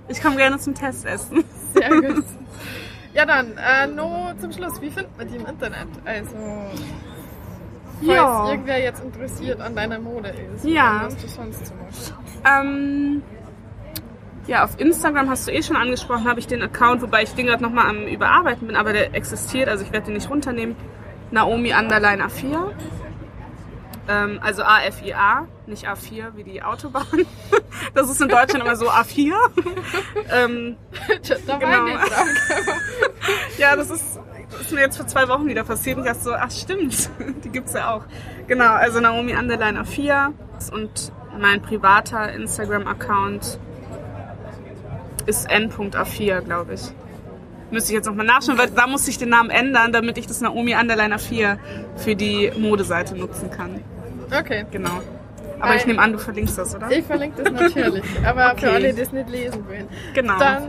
ich komme gerne zum Testessen. Sehr gut. Ja dann, äh, nur zum Schluss, wie findet man die im Internet? Also falls Ja. irgendwer jetzt interessiert an deiner Mode ist. Ja. Was du sonst so machst. Ähm, ja, auf Instagram hast du eh schon angesprochen, habe ich den Account, wobei ich den gerade nochmal am Überarbeiten bin, aber der existiert, also ich werde den nicht runternehmen. Naomi Underline A4. Ähm, also A-F-I-A, nicht A4 wie die Autobahn. Das ist in Deutschland immer so A4. ähm, da Genau. ja, das ist, das ist mir jetzt vor zwei Wochen wieder passiert ich dachte so, ach stimmt, die gibt's ja auch. Genau, also Naomi Underline A4 und mein privater Instagram-Account ist n.a4, glaube ich. Müsste ich jetzt nochmal nachschauen, weil da musste ich den Namen ändern, damit ich das Naomi Underline A4 für die Modeseite nutzen kann. Okay. Genau. Aber ich Weil- nehme an, du verlinkst das, oder? Ich verlinke das natürlich, aber Okay. für alle, die es nicht lesen wollen. Genau. Dann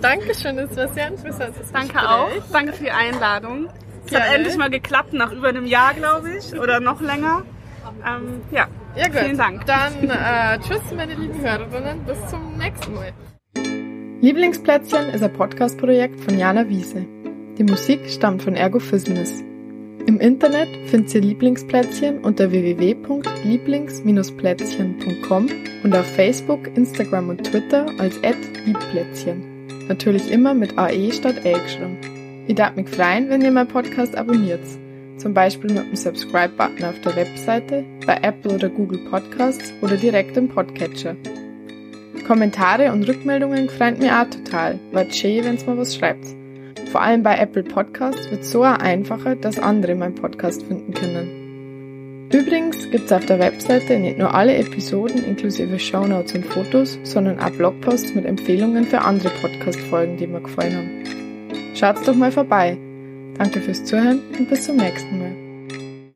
danke schön, es war sehr interessant. Danke auch. Danke für die Einladung. Es hat endlich mal geklappt, nach über einem Jahr, glaube ich, oder noch länger. Ähm, ja. Ja gut, Vielen Dank. dann äh, tschüss meine lieben Hörerinnen, bis zum nächsten Mal. Lieblingsplätzchen ist ein Podcast-Projekt von Jana Wiese. Die Musik stammt von Ergo Business. Im Internet findet ihr Lieblingsplätzchen unter www.lieblings-plätzchen.com und auf Facebook, Instagram und Twitter als @liebplätzchen. Natürlich immer mit AE statt L geschrieben. Ich darf mich freuen, wenn ihr meinen Podcast abonniert. Zum Beispiel mit dem Subscribe-Button auf der Webseite, bei Apple oder Google Podcasts oder direkt im Podcatcher. Kommentare und Rückmeldungen freuen mir auch total. War schön, wenn's mal was schreibt. Vor allem bei Apple Podcasts wird so auch einfacher, dass andere meinen Podcast finden können. Übrigens gibt's auf der Webseite nicht nur alle Episoden inklusive Shownotes und Fotos, sondern auch Blogposts mit Empfehlungen für andere Podcast-Folgen, die mir gefallen haben. Schaut's doch mal vorbei. Danke fürs Zuhören und bis zum nächsten Mal.